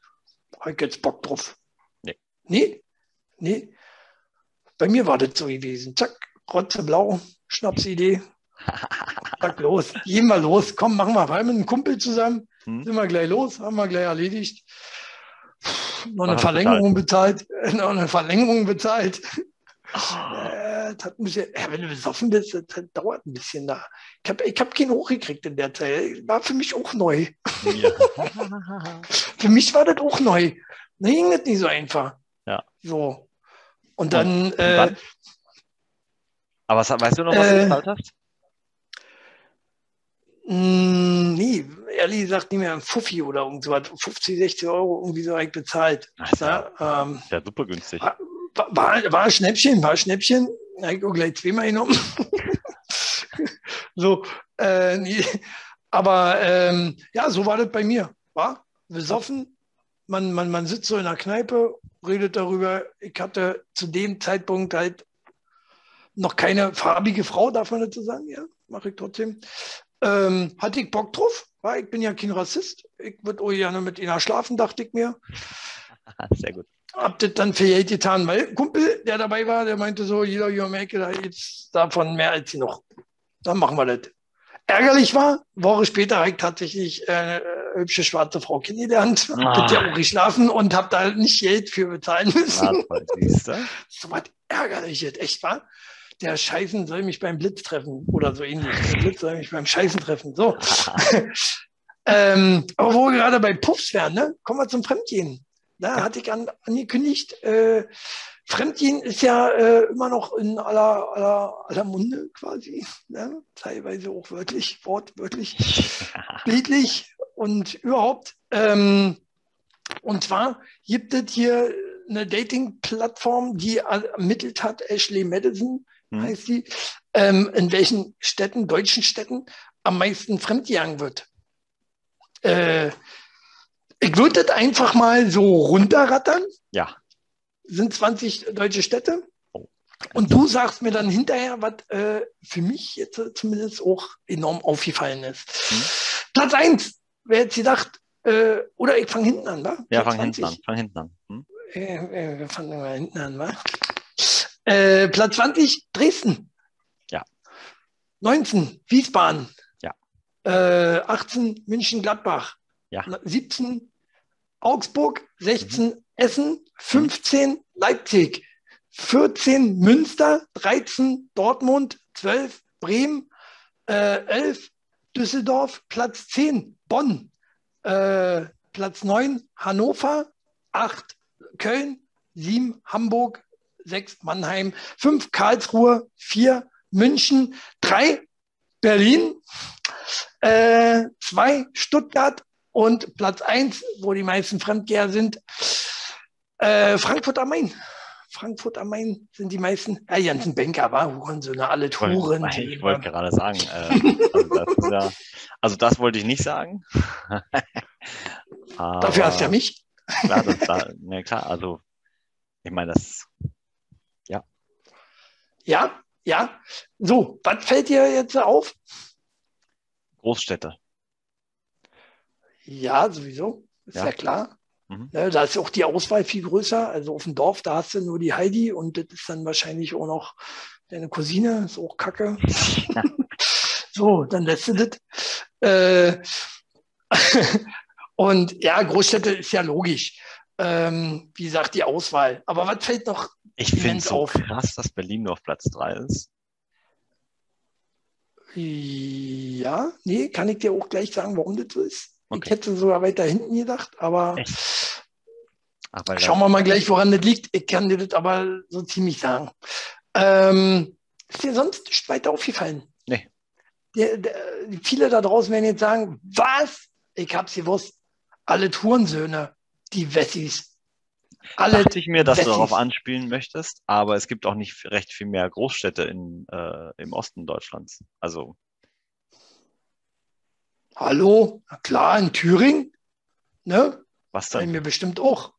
Habe ich jetzt Bock drauf. Nee. Nee? Nee. Bei mir war das so gewesen. Zack, Rotze blau, Schnapsidee. Sag los, gehen wir los, komm, machen wir. Wir mit einem Kumpel zusammen, hm. sind wir gleich los, haben wir gleich erledigt. Noch eine Verlängerung bezahlt. bezahlt, noch eine Verlängerung bezahlt. Äh, das hat ein bisschen, ja, wenn du besoffen bist, das, das dauert ein bisschen da. Ich habe ich hab keinen hochgekriegt in der Zeit. War für mich auch neu. Ja. für mich war das auch neu. Da ging das nicht so einfach. Ja. So. Und dann. Und, äh, aber weißt du noch, was äh, du bezahlt hast? Mm, nee, ehrlich gesagt nicht mehr ein Fuffi oder irgend so 50, 60 Euro irgendwie so eigentlich bezahlt. Ach, ja, ja, ähm, ja, super günstig. War, war, war ein Schnäppchen, war ein Schnäppchen. Da ich auch gleich zweimal genommen. so, äh, nee. Aber ähm, ja, so war das bei mir. War besoffen. Man, man, man sitzt so in der Kneipe, redet darüber. Ich hatte zu dem Zeitpunkt halt noch keine farbige Frau, darf man dazu sagen, ja, mache ich trotzdem. Ähm, hatte ich Bock drauf, weil ich bin ja kein Rassist. Ich würde auch gerne mit ihnen schlafen, dachte ich mir. Sehr gut. Hab das dann für Geld getan, weil Kumpel, der dabei war, der meinte so, jeder Jürgen da jetzt davon mehr als noch. Dann machen wir das. Ärgerlich war, Woche später habe ich tatsächlich äh, eine hübsche schwarze Frau kennengelernt, ah. hab ja auch geschlafen und habe da nicht Geld für bezahlen müssen. Ja, so was Ärgerliches, echt war der Scheißen soll mich beim Blitz treffen oder so ähnlich. Der Blitz soll mich beim Scheißen treffen. So. ähm, aber wo wir gerade bei Puffs wären, ne? kommen wir zum Fremdgehen. Da hatte ich an, angekündigt, äh, Fremdgehen ist ja äh, immer noch in aller, aller, aller Munde quasi, ne? teilweise auch wörtlich, wortwörtlich, bildlich und überhaupt. Ähm, und zwar gibt es hier eine Dating-Plattform, die ermittelt hat, Ashley Madison, hm. heißt die, ähm, in welchen Städten, deutschen Städten, am meisten fremdgegangen wird. Äh, ich würde das einfach mal so runterrattern. Ja. Sind 20 deutsche Städte. Oh. Und du sagst mir dann hinterher, was äh, für mich jetzt zumindest auch enorm aufgefallen ist. Hm. Platz 1, wer hätte gedacht, äh, oder ich fange hinten an, wa? Ja, fang hinten an. Fang hinten an. Hm? Äh, wir fangen mal hinten an, wa? Äh, Platz 20, Dresden. Ja. 19, Wiesbaden. Ja. Äh, 18, München-Gladbach. Ja. 17, Augsburg. 16, mhm. Essen. 15, mhm. Leipzig. 14, Münster. 13, Dortmund. 12, Bremen. Äh, 11, Düsseldorf. Platz 10, Bonn. Äh, Platz 9, Hannover. 8, Köln. 7, Hamburg sechs Mannheim, fünf Karlsruhe, vier München, drei Berlin, äh, zwei Stuttgart und Platz eins, wo die meisten Fremdgeher sind, äh, Frankfurt am Main. Frankfurt am Main sind die meisten, ja, die ganzen Banker, war Hurensöhne, alle Touren. Ich, ich wollte gerade sagen, äh, also, das ja, also, das wollte ich nicht sagen. Dafür hast du ja mich. Klar, das, da, ne, klar, also ich meine, das ja, ja. So, was fällt dir jetzt auf? Großstädte. Ja, sowieso. Ist ja, ja klar. Mhm. Da ist auch die Auswahl viel größer. Also auf dem Dorf, da hast du nur die Heidi und das ist dann wahrscheinlich auch noch deine Cousine, ist auch kacke. so, dann lässt du das. Äh, und ja, Großstädte ist ja logisch. Ähm, wie gesagt, die Auswahl. Aber was fällt noch ich finde es so krass, dass Berlin nur auf Platz 3 ist. Ja, nee, kann ich dir auch gleich sagen, warum das so ist. Okay. Ich hätte sogar weiter hinten gedacht, aber, aber schauen wir mal gleich, woran das liegt. Ich kann dir das aber so ziemlich sagen. Ähm, ist dir sonst nicht weiter aufgefallen? Nee. Der, der, viele da draußen werden jetzt sagen, was? Ich hab's gewusst. Alle Tourensöhne, die Wessis, alle Dachte ich mir, dass Wessis. du darauf anspielen möchtest, aber es gibt auch nicht recht viel mehr Großstädte in, äh, im Osten Deutschlands. Also. Hallo? Na klar, in Thüringen. Ne? Was denn? mir bestimmt auch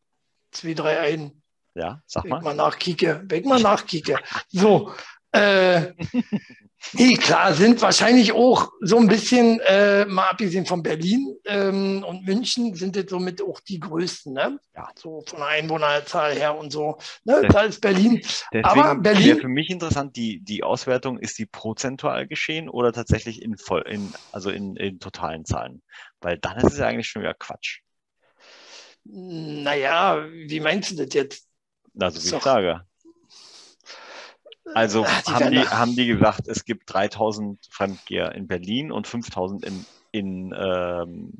zwei, drei ein. Ja, sag mal. Weg mal nachkicke. Weg mal nachkicke. so. Äh, Nee, klar, sind wahrscheinlich auch so ein bisschen, äh, mal abgesehen von Berlin ähm, und München, sind jetzt somit auch die größten, ne? Ja. So von der Einwohnerzahl her und so. Ne? Da ist Berlin. Deswegen Aber Berlin. wäre für mich interessant, die, die Auswertung, ist die prozentual geschehen oder tatsächlich in voll, in, also in, in totalen Zahlen? Weil dann ist es ja eigentlich schon wieder Quatsch. Naja, wie meinst du das jetzt? Also, wie ich sage. Also Ach, die haben, die, haben die gesagt, es gibt 3000 Fremdgeher in Berlin und 5000 in, in ähm,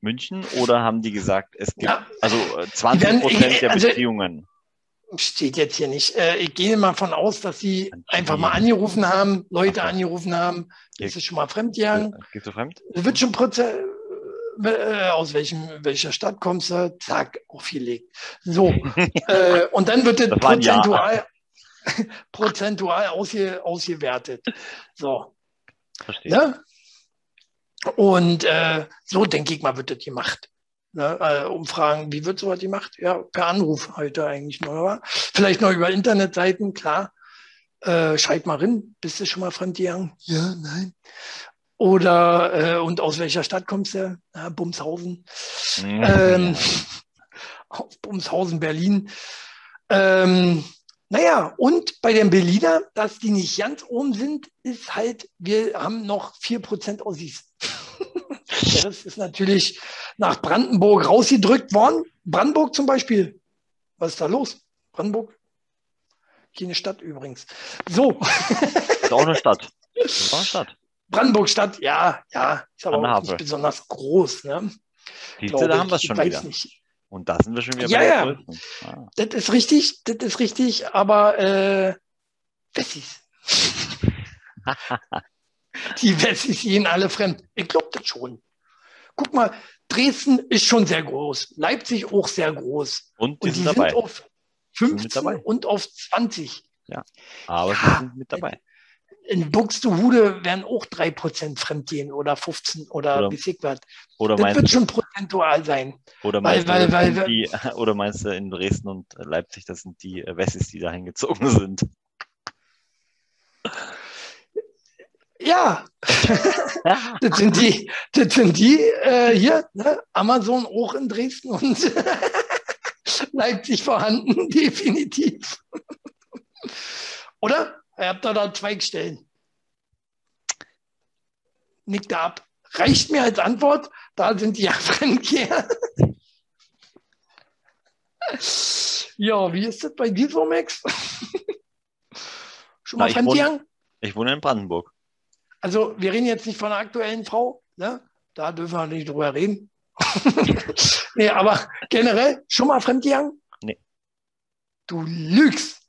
München oder haben die gesagt, es gibt ja. also 20 äh, Prozent der also, Beziehungen? Steht jetzt hier nicht. Äh, ich gehe mal von aus, dass sie einfach mal angerufen haben, Leute angerufen haben. Das ist schon mal fremdgegangen. Gehst du fremd? Wird schon Prozess, äh, aus welchem, welcher Stadt kommst du? Zack, aufgelegt. So. äh, und dann wird es prozentual, prozentual ausge, ausgewertet. So. Verstehe. Ne? Und äh, so, denke ich mal, wird das gemacht. Ne? Äh, Umfragen, wie wird sowas gemacht? Ja, per Anruf heute eigentlich nur. Aber vielleicht noch über Internetseiten, klar. Äh, schreib mal rein, bist du schon mal fremdgegangen? Ja, nein. Oder äh, und aus welcher Stadt kommst du? Ja, Bumshausen. Mhm. Ähm, aus Bumshausen, Berlin. Ähm, naja, und bei den Berliner, dass die nicht ganz oben sind, ist halt, wir haben noch 4% Ossis. Rest ist natürlich nach Brandenburg rausgedrückt worden. Brandenburg zum Beispiel. Was ist da los? Brandenburg? Keine Stadt übrigens. So. Ist auch eine Stadt. Ist auch eine Stadt. Brandenburg-Stadt, ja, ja, ist aber auch nicht besonders groß. Ne? Diese, da haben wir es schon wieder. Nicht. Und da sind wir schon wieder ja, bei der ja. Ah. Das ist richtig, das ist richtig, aber äh, Wessis. Die Wessis gehen alle fremd. Ich glaube das schon. Guck mal, Dresden ist schon sehr groß, Leipzig auch sehr groß. Und die, und die sind, dabei. sind auf 15 und auf 20. Ja, aber ja, sie sind mit dabei in Buxtehude werden auch 3% fremdgehen oder 15 oder, oder bis ich was. Oder das wird schon prozentual sein. Oder meinst, weil, du, weil, weil, die, oder meinst du in Dresden und Leipzig, das sind die Wessis, die da hingezogen sind? Ja, das sind die, das sind die äh, hier, ne? Amazon auch in Dresden und Leipzig vorhanden, definitiv. Oder? Ihr habt da, da Zweigstellen. Nickt da ab. Reicht mir als Antwort, da sind die ja Fremdgeher. ja, wie ist das bei dir so, Max? Schon mal Na, fremdgegangen? Ich, ich wohne in Brandenburg. Also, wir reden jetzt nicht von einer aktuellen Frau, ne? Da dürfen wir nicht drüber reden. nee, aber generell schon mal fremdgegangen? Nee. Du lügst.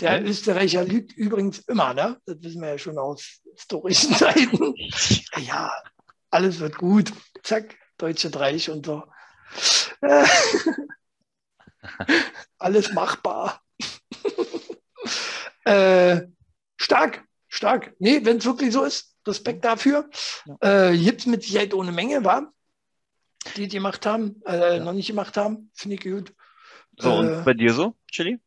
Der Österreicher lügt übrigens immer, ne? Das wissen wir ja schon aus historischen Zeiten. Ja, alles wird gut. Zack, Deutsche Reich und so. alles machbar. äh, stark, stark. Nee, wenn es wirklich so ist, Respekt dafür. Ja. Äh, Gibt es mit Sicherheit ohne Menge, war, die die gemacht haben, äh, ja. noch nicht gemacht haben. Finde ich gut. So, und äh, bei dir so, Chili?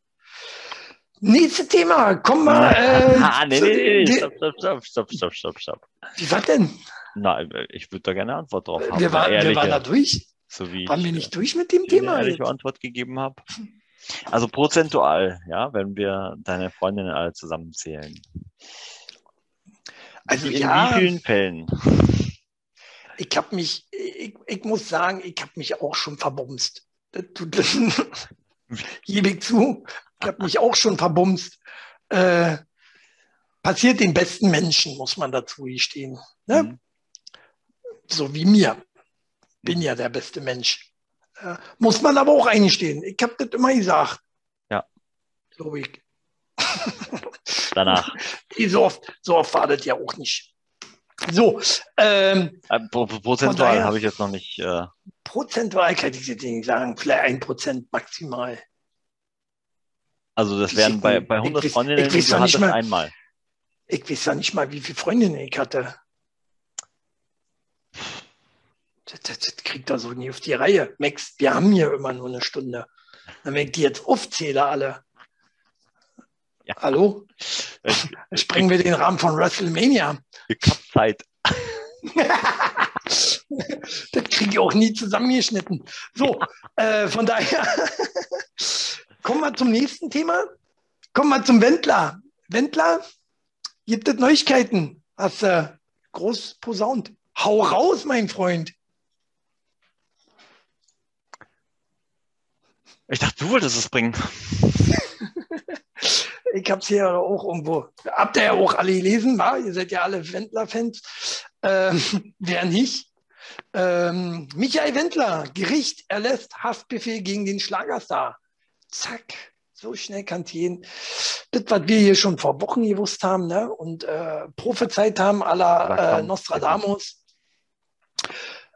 Nächstes Thema, komm mal. Äh, ah, nee, nee, nee, stopp, stopp, stopp, stopp, stopp, stopp, stopp. Wie war denn? Na, ich würde da gerne eine Antwort drauf haben. Wir, war, wir waren da durch. So wie waren wir nicht durch mit dem Thema? Eine ehrliche Antwort gegeben habe. Also prozentual, ja, wenn wir deine Freundinnen alle zusammenzählen. Also in ja, wie vielen Fällen? Ich habe mich, ich, ich muss sagen, ich habe mich auch schon verbumst. Das tut, gebe ich zu ich habe mich auch schon verbumst. Äh, passiert den besten Menschen, muss man dazu stehen. Ne? Mhm. So wie mir. Bin ja der beste Mensch. Äh, muss man aber auch einstehen. Ich habe das immer gesagt. Ja. Glaube ich. Danach. so, oft, so oft war das ja auch nicht. So. Ähm, äh, prozentual habe ich jetzt noch nicht. Äh... Prozentual kann ich jetzt nicht sagen. Vielleicht ein Prozent maximal. Also das wären bei, bei 100 ich, Freundinnen, ich, ich du hattest mal, einmal. Ich weiß ja nicht mal, wie viele Freundinnen ich hatte. Das, das, das kriegt er so nie auf die Reihe. Max, wir haben hier immer nur eine Stunde. Wenn ich die jetzt aufzähle alle. Ja. Hallo? Ich, Sprengen wir den Rahmen von WrestleMania. Ich hab Zeit. das kriege ich auch nie zusammengeschnitten. So, äh, von daher Kommen wir zum nächsten Thema. Kommen wir zum Wendler. Wendler, gibt es Neuigkeiten? Hast du äh, groß posaunt? Hau raus, mein Freund. Ich dachte, du wolltest es bringen. ich habe es hier auch irgendwo. Habt ihr ja auch alle gelesen, wa? Ihr seid ja alle Wendler-Fans. Ähm, wer nicht? Ähm, Michael Wendler, Gericht erlässt Haftbefehl gegen den Schlagerstar zack, So schnell kann es gehen. Das, was wir hier schon vor Wochen gewusst haben ne? und äh, prophezeit haben, aller äh, Nostradamus,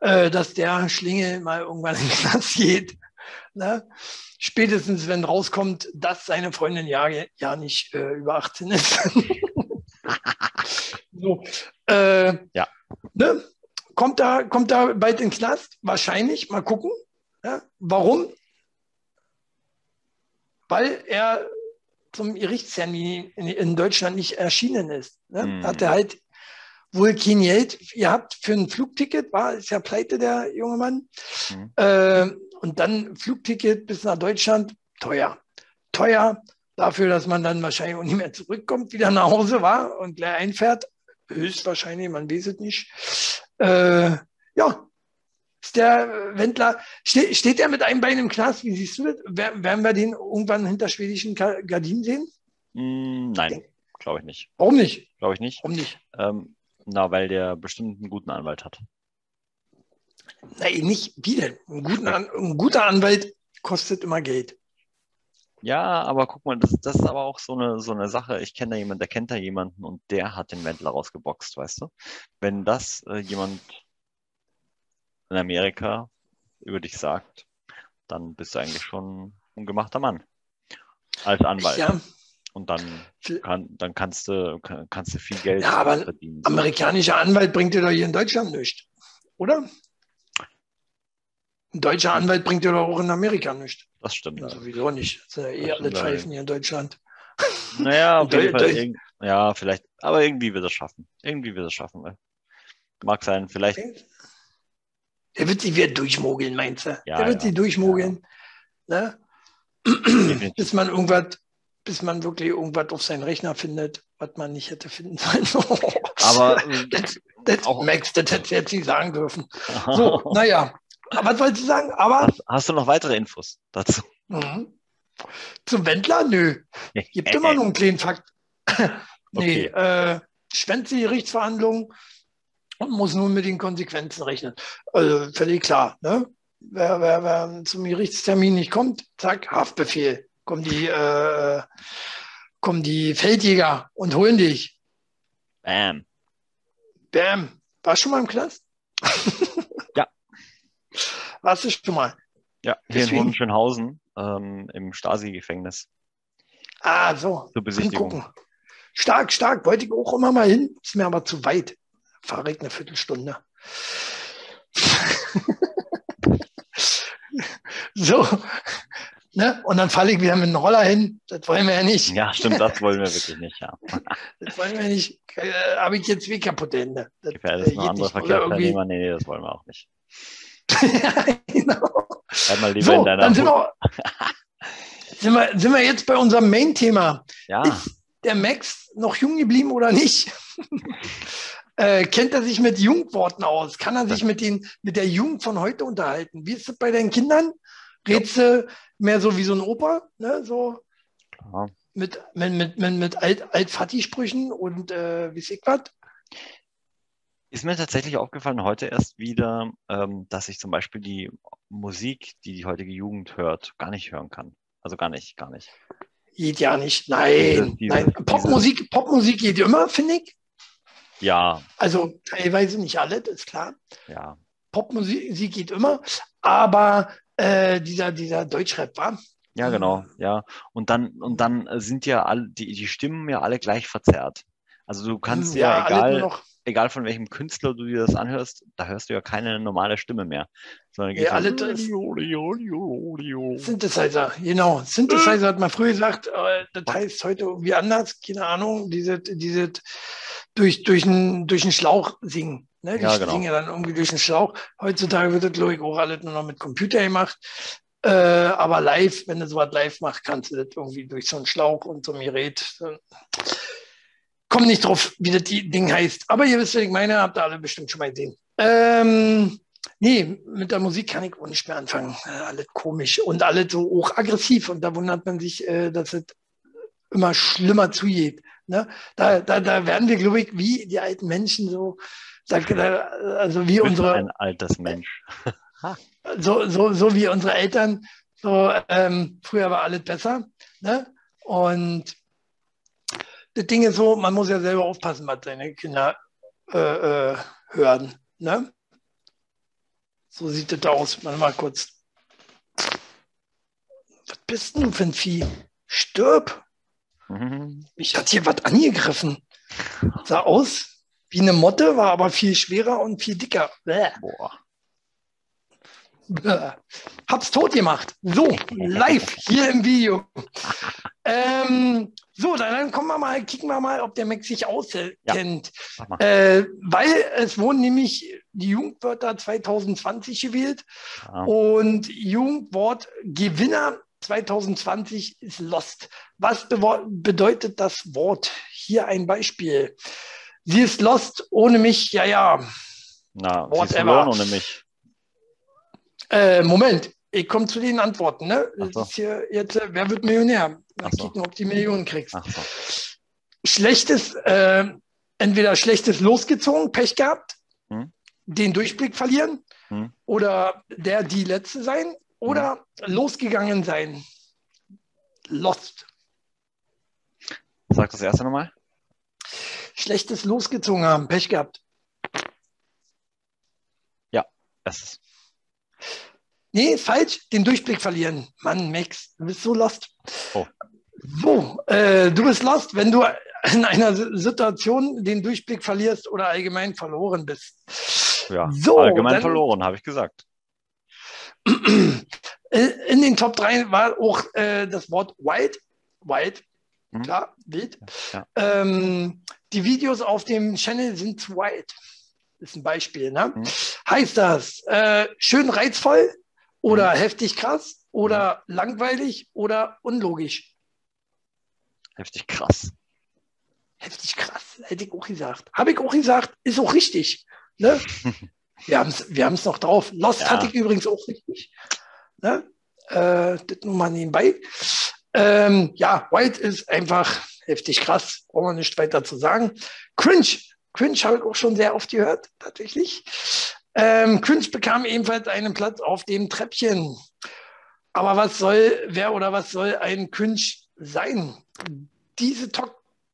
äh, dass der Schlingel mal irgendwann in den Knast geht. Ne? Spätestens, wenn rauskommt, dass seine Freundin ja, ja nicht äh, über 18 ist. so, äh, ja. Ne? Kommt, da, kommt da bald in den Knast? Wahrscheinlich. Mal gucken. Ja? Warum? Weil er zum Gerichtstermin in, Deutschland nicht erschienen ist. Ne? Mhm. Hat er halt wohl kein Geld gehabt für ein Flugticket, war, ist ja pleite der junge Mann. Mhm. Äh, und dann Flugticket bis nach Deutschland, teuer. Teuer dafür, dass man dann wahrscheinlich auch nicht mehr zurückkommt, wieder nach Hause war und gleich einfährt. Höchstwahrscheinlich, man weiß es nicht. Äh, ja, ist der Wendler, ste steht er mit einem Bein im Knast? Wie siehst du das? Werden wir den irgendwann hinter schwedischen Gardinen sehen? Mm, nein, glaube ich nicht. Warum nicht? Glaube ich nicht. Warum nicht? Ähm, na, weil der bestimmt einen guten Anwalt hat. Nein, nicht wie denn? Ein, ein guter Anwalt kostet immer Geld. Ja, aber guck mal, das, das, ist aber auch so eine, so eine Sache. Ich kenne da jemanden, der kennt da jemanden und der hat den Wendler rausgeboxt, weißt du? Wenn das äh, jemand in Amerika über dich sagt, dann bist du eigentlich schon ein gemachter Mann als Anwalt. Ja. Und dann, kann, dann kannst, du, kannst du viel Geld ja, aber verdienen. Amerikanischer Anwalt bringt dir doch hier in Deutschland nichts, oder? Ein deutscher Anwalt bringt dir doch auch in Amerika nichts. Das stimmt. Ja. Sowieso nicht. Das sind ja eh alle Pfeifen hier in Deutschland. Naja, auf jeden Fall. Ja, vielleicht. Aber irgendwie wird es schaffen. Irgendwie wird es schaffen. Mag sein. Vielleicht. Der wird sie wieder durchmogeln, meinst du? Ja, der wird ja. sie durchmogeln. Ja. Ne? bis man irgendwas, bis man wirklich irgendwas auf seinen Rechner findet, was man nicht hätte finden sollen. Aber das, das, auch, Max, das hätte jetzt nicht sagen dürfen. So, naja. Was wolltest du sagen? Aber, hast, hast, du noch weitere Infos dazu? Mhm. Zum Wendler? Nö. Gibt immer noch einen kleinen Fakt. nee, okay. äh, Schwänze-Gerichtsverhandlungen und muss nun mit den Konsequenzen rechnen. Also völlig klar. Ne? Wer, wer, wer zum Gerichtstermin nicht kommt, zack, Haftbefehl. Kommen die, äh, kommen die Feldjäger und holen dich. Bam. Bam. Warst du schon mal im Knast? ja. Warst du schon mal? Ja, hier Deswegen. in Hohenschönhausen ähm, im Stasi-Gefängnis. Ah, so. Zur Besichtigung. Stark, stark. Wollte ich auch immer mal hin. Ist mir aber zu weit fahre ich eine Viertelstunde. so. Ne? Und dann falle ich wieder mit dem Roller hin. Das wollen wir ja nicht. Ja, stimmt, das wollen wir wirklich nicht, ja. das wollen wir nicht. Äh, Habe ich jetzt wie kaputte Hände. Das, äh, andere Verkehrsteilnehmer, nee, nee, das wollen wir auch nicht. ja, genau. Bleib mal lieber so, in deiner dann sind wir, sind, wir, sind wir jetzt bei unserem Main-Thema. Ja. Ist der Max noch jung geblieben oder nicht? Äh, kennt er sich mit Jugendworten aus? Kann er sich mit, den, mit der Jugend von heute unterhalten? Wie ist das bei deinen Kindern? Redst du mehr so wie so ein Opa? Ne? So Klar. mit, mit, mit, mit, mit Alt, Alt-Fatti-Sprüchen und äh, wie ich was? Ist mir tatsächlich aufgefallen heute erst wieder, ähm, dass ich zum Beispiel die Musik, die die heutige Jugend hört, gar nicht hören kann. Also gar nicht, gar nicht. Geht ja nicht. Nein, diese, diese, nein. Popmusik, Popmusik geht immer, finde ich. Ja. Also teilweise nicht alle, das ist klar. Ja. Popmusik geht immer, aber äh, dieser, dieser Deutschrap war. Ja, genau, ja. Und dann, und dann sind ja alle, die, die Stimmen ja alle gleich verzerrt. Also du kannst hm, ja, ja egal, egal von welchem Künstler du dir das anhörst, da hörst du ja keine normale Stimme mehr. Sondern ja, alle Synthesizer, genau. Synthesizer hat man früher gesagt, äh, das heißt heute irgendwie anders, keine Ahnung, diese, diese durch, durch, einen, durch einen Schlauch singen. Ne? Die ja, genau. singen ja dann irgendwie durch einen Schlauch. Heutzutage wird das, glaube ich, auch alles nur noch mit Computer gemacht. Äh, aber live, wenn du sowas live machst, kannst du das irgendwie durch so einen Schlauch und so ein Gerät. Komm nicht drauf, wie das Ding heißt. Aber ihr wisst, was ich meine, habt ihr alle bestimmt schon mal gesehen. Ähm, nee, mit der Musik kann ich auch nicht mehr anfangen. Äh, alles komisch und alles so hoch aggressiv. Und da wundert man sich, äh, dass es immer schlimmer zugeht. Ne? Da, da, da werden wir, glaube ich, wie die alten Menschen so, da, also wie unsere. Ein altes Mensch. so, so, so wie unsere Eltern So, ähm, früher war alles besser. Ne? Und das Ding ist so, man muss ja selber aufpassen, was seine Kinder äh, äh, hören. Ne? So sieht das aus. Warte mal kurz. Was bist denn du für ein Vieh? Stirb! Mhm. Mich hat hier was angegriffen. Sah aus wie eine Motte, war aber viel schwerer und viel dicker. Bäh. Boah. Bäh. Hab's tot gemacht. So, live hier im Video. Ähm, so, dann kommen wir mal, kicken wir mal, ob der Mac sich auskennt. Ja. Äh, weil es wurden nämlich die Jugendwörter 2020 gewählt ja. und Jugendwort Gewinner 2020 ist Lost. Was bedeutet das Wort? Hier ein Beispiel. Sie ist Lost ohne mich, ja, ja. Na, sie ist verloren ohne mich. Äh, Moment, ich komme zu den Antworten. Ne? So. Das ist hier jetzt, äh, wer wird Millionär? Mal so. gucken, ob die Millionen kriegst. So. Schlechtes, äh, entweder schlechtes losgezogen, Pech gehabt, hm? den Durchblick verlieren hm? oder der, die Letzte sein oder hm? losgegangen sein. Lost. Sag das erste nochmal. Schlechtes losgezogen haben, Pech gehabt. Ja, erstes. Nee, falsch. Den Durchblick verlieren. Mann, Max, du bist so lost. Oh. So, äh, du bist lost, wenn du in einer Situation den Durchblick verlierst oder allgemein verloren bist. Ja, so, allgemein dann, verloren, habe ich gesagt. In den Top 3 war auch äh, das Wort Wild. Wild, hm. klar, wild. Ja. Ähm, die Videos auf dem Channel sind zu wild. Ist ein Beispiel. Ne? Hm. Heißt das äh, schön reizvoll, oder mhm. heftig krass oder mhm. langweilig oder unlogisch? Heftig krass. Heftig krass, hätte ich auch gesagt. Habe ich auch gesagt, ist auch richtig. Ne? wir haben es wir noch drauf. Lost ja. hatte ich übrigens auch richtig. Ne? Äh, das nur mal nebenbei. Ähm, ja, White ist einfach heftig krass, brauchen wir nicht weiter zu sagen. Cringe, Cringe habe ich auch schon sehr oft gehört, tatsächlich. Ähm, Cringe bekam ebenfalls einen Platz auf dem Treppchen. Aber was soll, wer oder was soll ein Cringe sein? Diese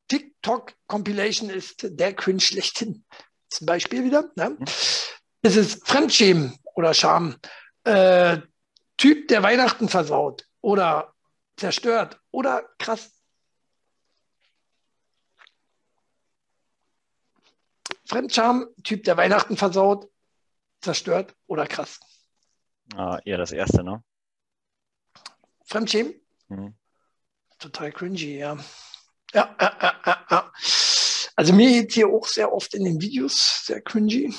TikTok-Compilation ist der Cringe schlechthin. Zum Beispiel wieder. Ne? Es ist Fremdschämen oder Scham. Äh, typ, der Weihnachten versaut oder zerstört oder krass. Fremdscham, Typ, der Weihnachten versaut zerstört oder krass? Ah, eher das erste, ne? Fremdschämen? Mhm. Total cringy, ja. Ja, ja, ja, ja. Also mir geht hier auch sehr oft in den Videos sehr cringy.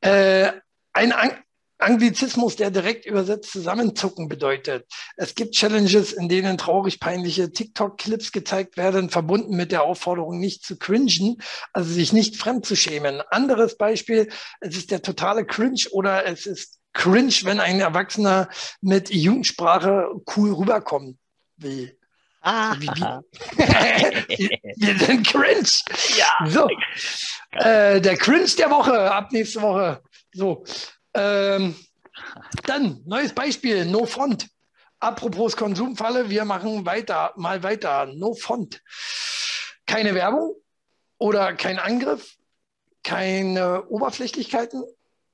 äh, ein, Anglizismus, der direkt übersetzt Zusammenzucken bedeutet. Es gibt Challenges, in denen traurig peinliche TikTok-Clips gezeigt werden, verbunden mit der Aufforderung, nicht zu cringen, also sich nicht fremd zu schämen. Anderes Beispiel, es ist der totale Cringe oder es ist cringe, wenn ein Erwachsener mit Jugendsprache cool rüberkommen will. Ah. Wie, wie, wir sind cringe. Ja. So. Äh, der Cringe der Woche, ab nächste Woche. So. Ähm, dann, neues Beispiel, No Font. Apropos Konsumfalle, wir machen weiter, mal weiter. No Font. Keine Werbung oder kein Angriff, keine Oberflächlichkeiten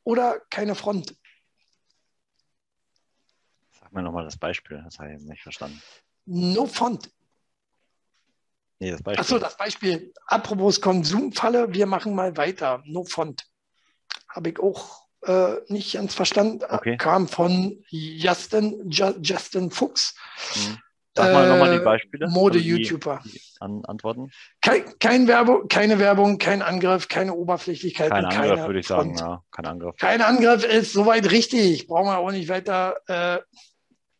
oder keine Front. Sag mir nochmal das Beispiel, das habe ich nicht verstanden. No Font. Nee, das Beispiel. Achso, das Beispiel. Apropos Konsumfalle, wir machen mal weiter. No Font. Habe ich auch äh, nicht ganz verstanden, äh, okay. kam von Justin, Ju Justin Fuchs. Mhm. Sag mal nochmal die Beispiele. Mode-YouTuber. An Antworten? Kein, kein Werbung, keine Werbung, kein Angriff, keine Oberflächlichkeit. Kein Angriff, würde ich sagen. Ja, kein Angriff. Kein Angriff ist soweit richtig. Brauchen wir auch nicht weiter äh,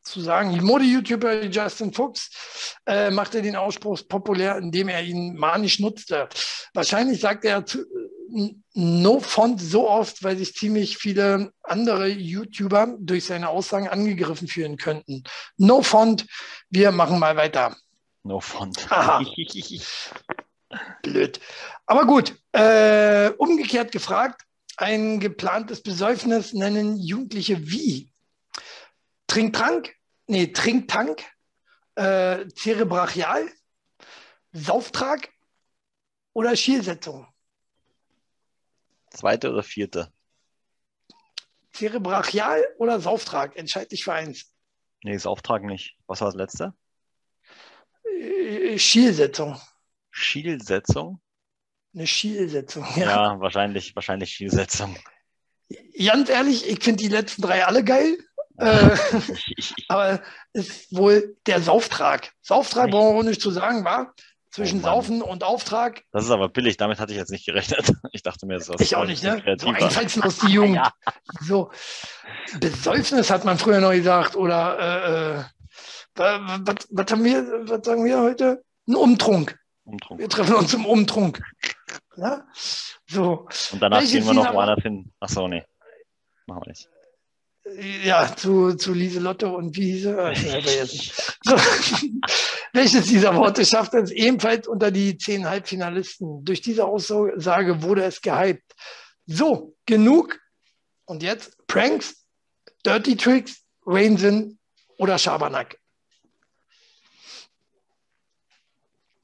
zu sagen. Die Mode-YouTuber Justin Fuchs äh, machte den Ausspruch populär, indem er ihn manisch nutzte. Wahrscheinlich sagt er zu, No Font so oft, weil sich ziemlich viele andere YouTuber durch seine Aussagen angegriffen fühlen könnten. No Font, wir machen mal weiter. No Font. Blöd. Aber gut, äh, umgekehrt gefragt, ein geplantes Besäufnis nennen Jugendliche wie? Trinktrank, nee, Trinktank, äh, Zerebrachial, Sauftrag oder Schielsetzung? Zweite oder vierte? Zerebrachial oder Sauftrag? Entscheid dich für eins. Nee, Sauftrag nicht. Was war das letzte? Äh, Schielsetzung. Schielsetzung? Eine Schielsetzung. Ja, ja wahrscheinlich, wahrscheinlich Schielsetzung. Ganz ehrlich, ich finde die letzten drei alle geil. äh, aber ist wohl der Sauftrag. Sauftrag brauchen wir auch nicht zu sagen, war zwischen oh Saufen und Auftrag. Das ist aber billig, damit hatte ich jetzt nicht gerechnet. Ich dachte mir, so Ich auch nicht, ne? So einfallslos die Jugend. ja. So, Besäufnis hat man früher noch gesagt. Oder äh, äh was, was, haben wir, was sagen wir heute? Ein Umtrunk. Umtrunk. Wir treffen uns im Umtrunk. Ja? So. Und danach Welches gehen wir noch woanders hin. Achso, nee. Machen wir nicht. Ja, zu, zu Lieselotte und wie hieß er? so. Welches dieser Worte schafft es ebenfalls unter die zehn Halbfinalisten? Durch diese Aussage wurde es gehypt. So, genug. Und jetzt Pranks, Dirty Tricks, Rainsin oder Schabernack.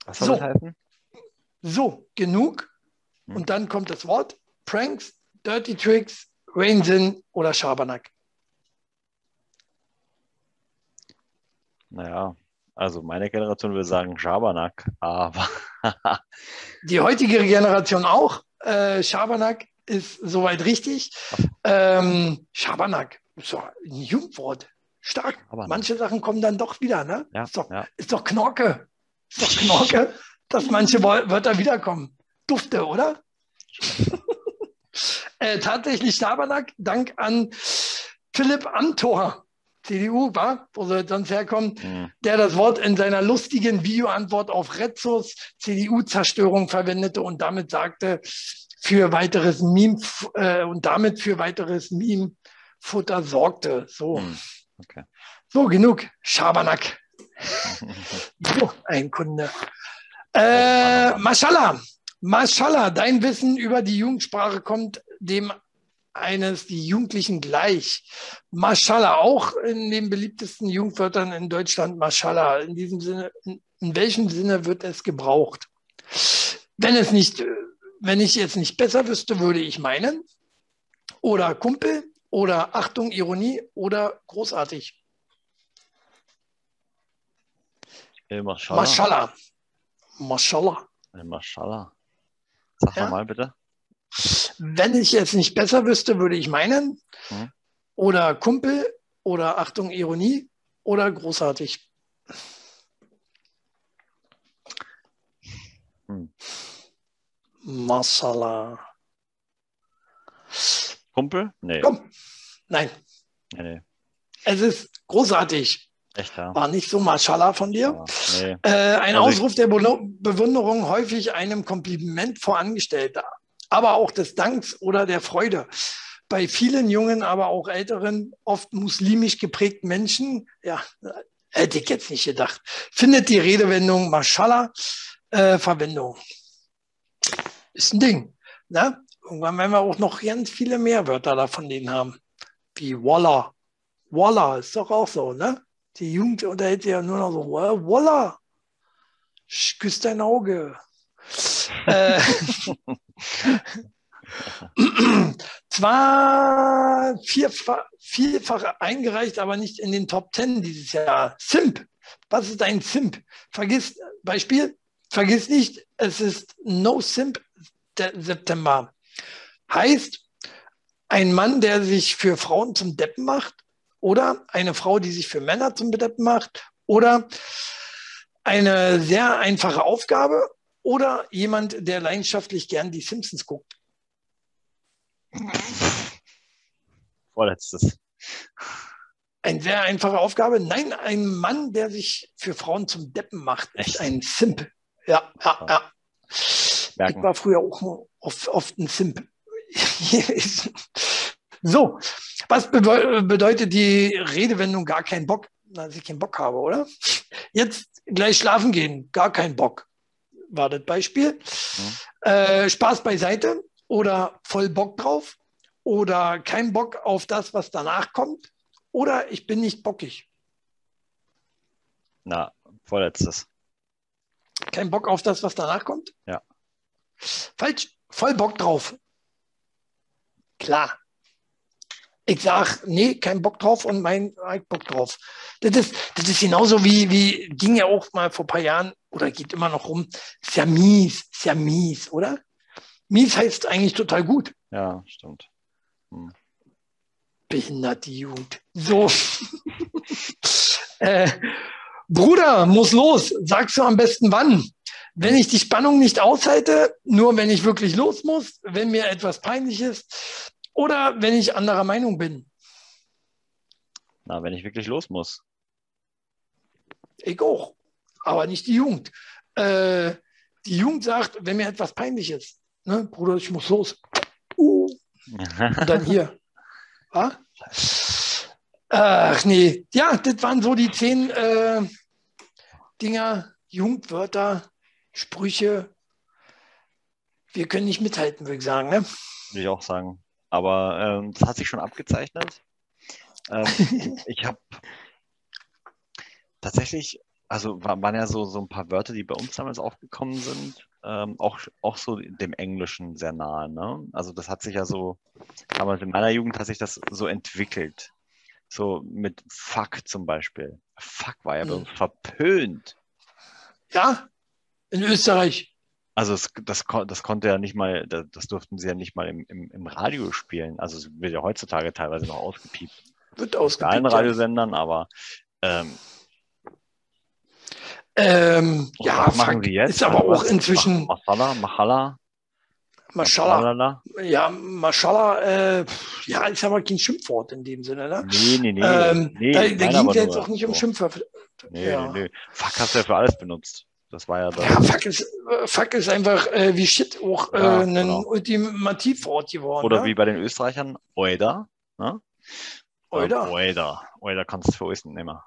Was soll so. heißen? So, genug. Hm. Und dann kommt das Wort Pranks, Dirty Tricks, Rainsin oder Schabernack. Naja, also meine Generation würde sagen Schabernack, aber. Die heutige Generation auch. Äh, Schabernack ist soweit richtig. Ähm, Schabernack ist doch ein Jugendwort. Stark. Manche Sachen kommen dann doch wieder, ne? Ja, ist, doch, ja. ist doch Knorke. Ist doch Knorke, dass manche Wörter wiederkommen. Dufte, oder? äh, tatsächlich Schabernack, Dank an Philipp Amthor. CDU, war, wo sie sonst herkommen, mhm. der das Wort in seiner lustigen Videoantwort auf Retzos CDU-Zerstörung verwendete und damit sagte, für weiteres Meme äh, und damit für weiteres Meme-Futter sorgte. So. Mhm. Okay. So, genug. Schabernack. so, ein Kunde. Äh, Mashallah. Mashallah, dein Wissen über die Jugendsprache kommt dem eines die Jugendlichen gleich. Mashallah, auch in den beliebtesten Jugendwörtern in Deutschland, Mashallah. In diesem Sinne, in, welchem Sinne wird es gebraucht? Wenn es nicht, wenn ich jetzt nicht besser wüsste, würde ich meinen, oder Kumpel, oder Achtung, Ironie, oder großartig. Hey, Mashallah. Mashallah. Mashallah. Hey, Mashallah. Sag ja? mal bitte. Wenn ich jetzt nicht besser wüsste, würde ich meinen. Hm. Oder Kumpel oder Achtung, Ironie oder großartig. Hm. Masala. Kumpel? Nee. Komm. Nein. Nee, nee. Es ist großartig. Echt, ja. War nicht so Mashallah von dir. Ja, nee. äh, ein also Ausruf der Bewunderung, häufig einem Kompliment vorangestellt aber auch des Danks oder der Freude. Bei vielen jungen, aber auch älteren, oft muslimisch geprägten Menschen, ja, hätte ich jetzt nicht gedacht, findet die Redewendung Mashallah äh, Verwendung. Ist ein Ding. Ne? Irgendwann werden wir auch noch ganz viele mehr Wörter davon denen haben. Wie Walla. Walla ist doch auch so, ne? Die Jugend unterhält ja nur noch so, Walla. Küss dein Auge. äh, Zwar vierfach, vielfach eingereicht, aber nicht in den Top Ten dieses Jahr. Simp. Was ist ein Simp? Vergiss, Beispiel, vergiss nicht, es ist No Simp September. Heißt, ein Mann, der sich für Frauen zum Deppen macht oder eine Frau, die sich für Männer zum Deppen macht oder eine sehr einfache Aufgabe oder jemand, der leidenschaftlich gern die Simpsons guckt? Vorletztes. Eine sehr einfache Aufgabe. Nein, ein Mann, der sich für Frauen zum Deppen macht, Echt? ist ein Simp. Ja, ja, ja. Merken. Ich war früher auch oft, oft ein Simp. so, was bedeutet die Redewendung gar keinen Bock? Dass ich keinen Bock habe, oder? Jetzt gleich schlafen gehen, gar keinen Bock war das Beispiel. Mhm. Äh, Spaß beiseite oder voll Bock drauf oder kein Bock auf das, was danach kommt oder ich bin nicht bockig. Na, vorletztes. Kein Bock auf das, was danach kommt? Ja. Falsch. Voll Bock drauf. Klar. Ich sag, nee, kein Bock drauf und mein ich Bock drauf. Das ist, das ist genauso wie, wie ging ja auch mal vor ein paar Jahren oder geht immer noch rum. Ist ja mies, ist ja mies, oder? Mies heißt eigentlich total gut. Ja, stimmt. Hm. Behindert die Jugend. So. äh, Bruder, muss los. Sagst du am besten wann? Wenn ich die Spannung nicht aushalte, nur wenn ich wirklich los muss, wenn mir etwas peinlich ist oder wenn ich anderer Meinung bin. Na, wenn ich wirklich los muss. Ich auch, aber nicht die Jugend. Äh, die Jugend sagt, wenn mir etwas peinlich ist, ne, Bruder, ich muss los. Uh. Und dann hier. Ah? Ach nee, ja, das waren so die zehn äh, Dinger, Jugendwörter, Sprüche. Wir können nicht mithalten, würde ich sagen. Ne? Würde ich auch sagen. Aber ähm, das hat sich schon abgezeichnet. Ähm, ich habe tatsächlich, also waren ja so, so ein paar Wörter, die bei uns damals aufgekommen sind, ähm, auch, auch so dem Englischen sehr nahe. Ne? Also das hat sich ja so, damals in meiner Jugend hat sich das so entwickelt. So mit Fuck zum Beispiel. Fuck war ja uns verpönt. Ja, in Österreich. Also es, das, das konnte ja nicht mal, das durften sie ja nicht mal im, im, im Radio spielen. Also es wird ja heutzutage teilweise noch ausgepiept. Wird ausgepiept. Bei allen Radiosendern, aber ähm, ähm, ja, was machen sie jetzt? ist aber auch inzwischen. Masala, Machala. Maschallah. Ja, Maschallah, äh, ja, ist aber kein Schimpfwort in dem Sinne, ne? Nee, nee, nee. Ähm, nee da da ging es jetzt nur auch nicht um so. Schimpfwörter. Nee, ja. nee, nee. Fuck hast du ja für alles benutzt. Das war ja das. Ja, fuck ist, äh, fuck ist einfach äh, wie Shit auch äh, Ja, ein genau. Ultimativwort geworden. Oder ne? wie bei den Österreichern, Oida. Ne? Oida. Ähm, Oida. Oida kannst du für uns nehmen.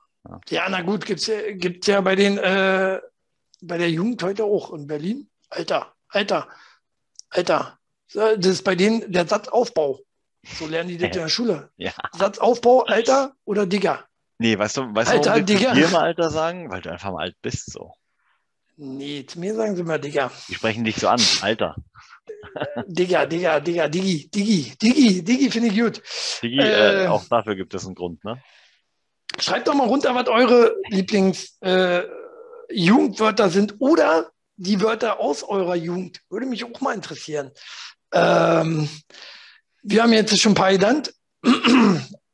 Ja, na gut, gibt's ja, gibt's ja bei den, äh, bei der Jugend heute auch in Berlin. Alter, Alter, Alter. Das ist bei denen der Satzaufbau. So lernen die das in der Schule. Ja. Satzaufbau, Alter oder Digger. Nee, weißt du, weißt Alter, du, warum wir mal Alter sagen? Weil du einfach mal alt bist so. Nee, zu mir sagen sie mal Digger. Die sprechen dich so an, Alter. Digger, Digger, Digger, Diggi, Diggi, Diggi, Diggi finde ich gut. Digi, äh, Äh. auch dafür gibt es einen Grund, ne? Schreibt doch mal runter, was eure Lieblings-Jugendwörter äh, sind oder die Wörter aus eurer Jugend. Würde mich auch mal interessieren. Ähm, wir haben jetzt schon ein paar genannt.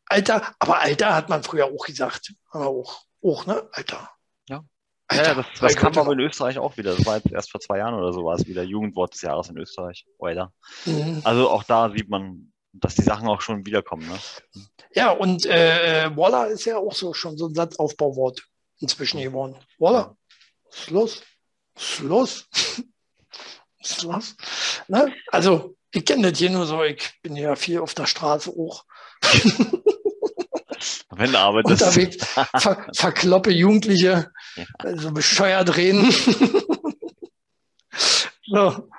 Alter, aber Alter hat man früher auch gesagt. Haben wir auch, auch ne? Alter. Ja. Alter, ja, das, das kam aber in Österreich auch wieder. Das war jetzt erst vor zwei Jahren oder so, war es wieder Jugendwort des Jahres in Österreich. Oida. Mhm. Also auch da sieht man, dass die Sachen auch schon wiederkommen, ne? Ja, und äh, Waller ist ja auch so schon so ein Satzaufbauwort inzwischen geworden. Waller, los, los, ist los. Ne? Also, ich kenne das hier nur so, ich bin ja viel auf der Straße auch Wenn du arbeitest. unterwegs, ver verkloppe Jugendliche, Ja. so bescheuert reden. so,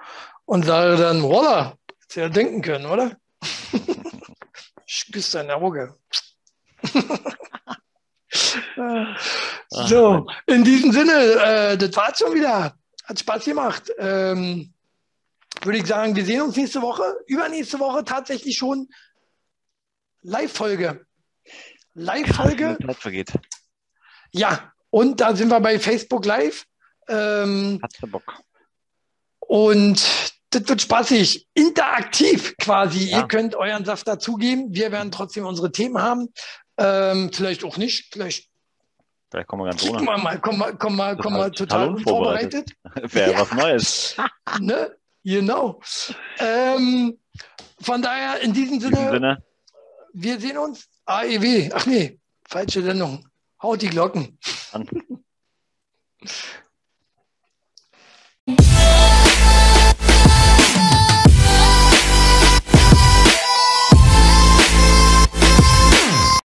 und sage dann, Waller, hättest du ja denken können, oder? Ich küsse dein Auge. so, in diesem Sinne, äh, das war's schon wieder. Hat Spaß gemacht. Ähm, würde ich sagen, wir sehen uns nächste Woche. Übernächste Woche tatsächlich schon Live-Folge. Live-Folge. Ja, und da sind wir bei Facebook Live. Ähm, Hat's der Bock. und das wird spaßig, interaktiv quasi. Ja. Ihr könnt euren Saft dazugeben. Wir werden trotzdem unsere Themen haben. Ähm, vielleicht auch nicht. Vielleicht Vielleicht kommen wir ganz ohne. wir mal, kommen wir, kommen wir, kommen wir Total unvorbereitet. Wäre Ja. was Neues. ne? Genau. Ähm, von daher, in diesem In Sinne, diesem Sinne, wir sehen uns. AEW. Ach nee, falsche Sendung. Haut die Glocken. an.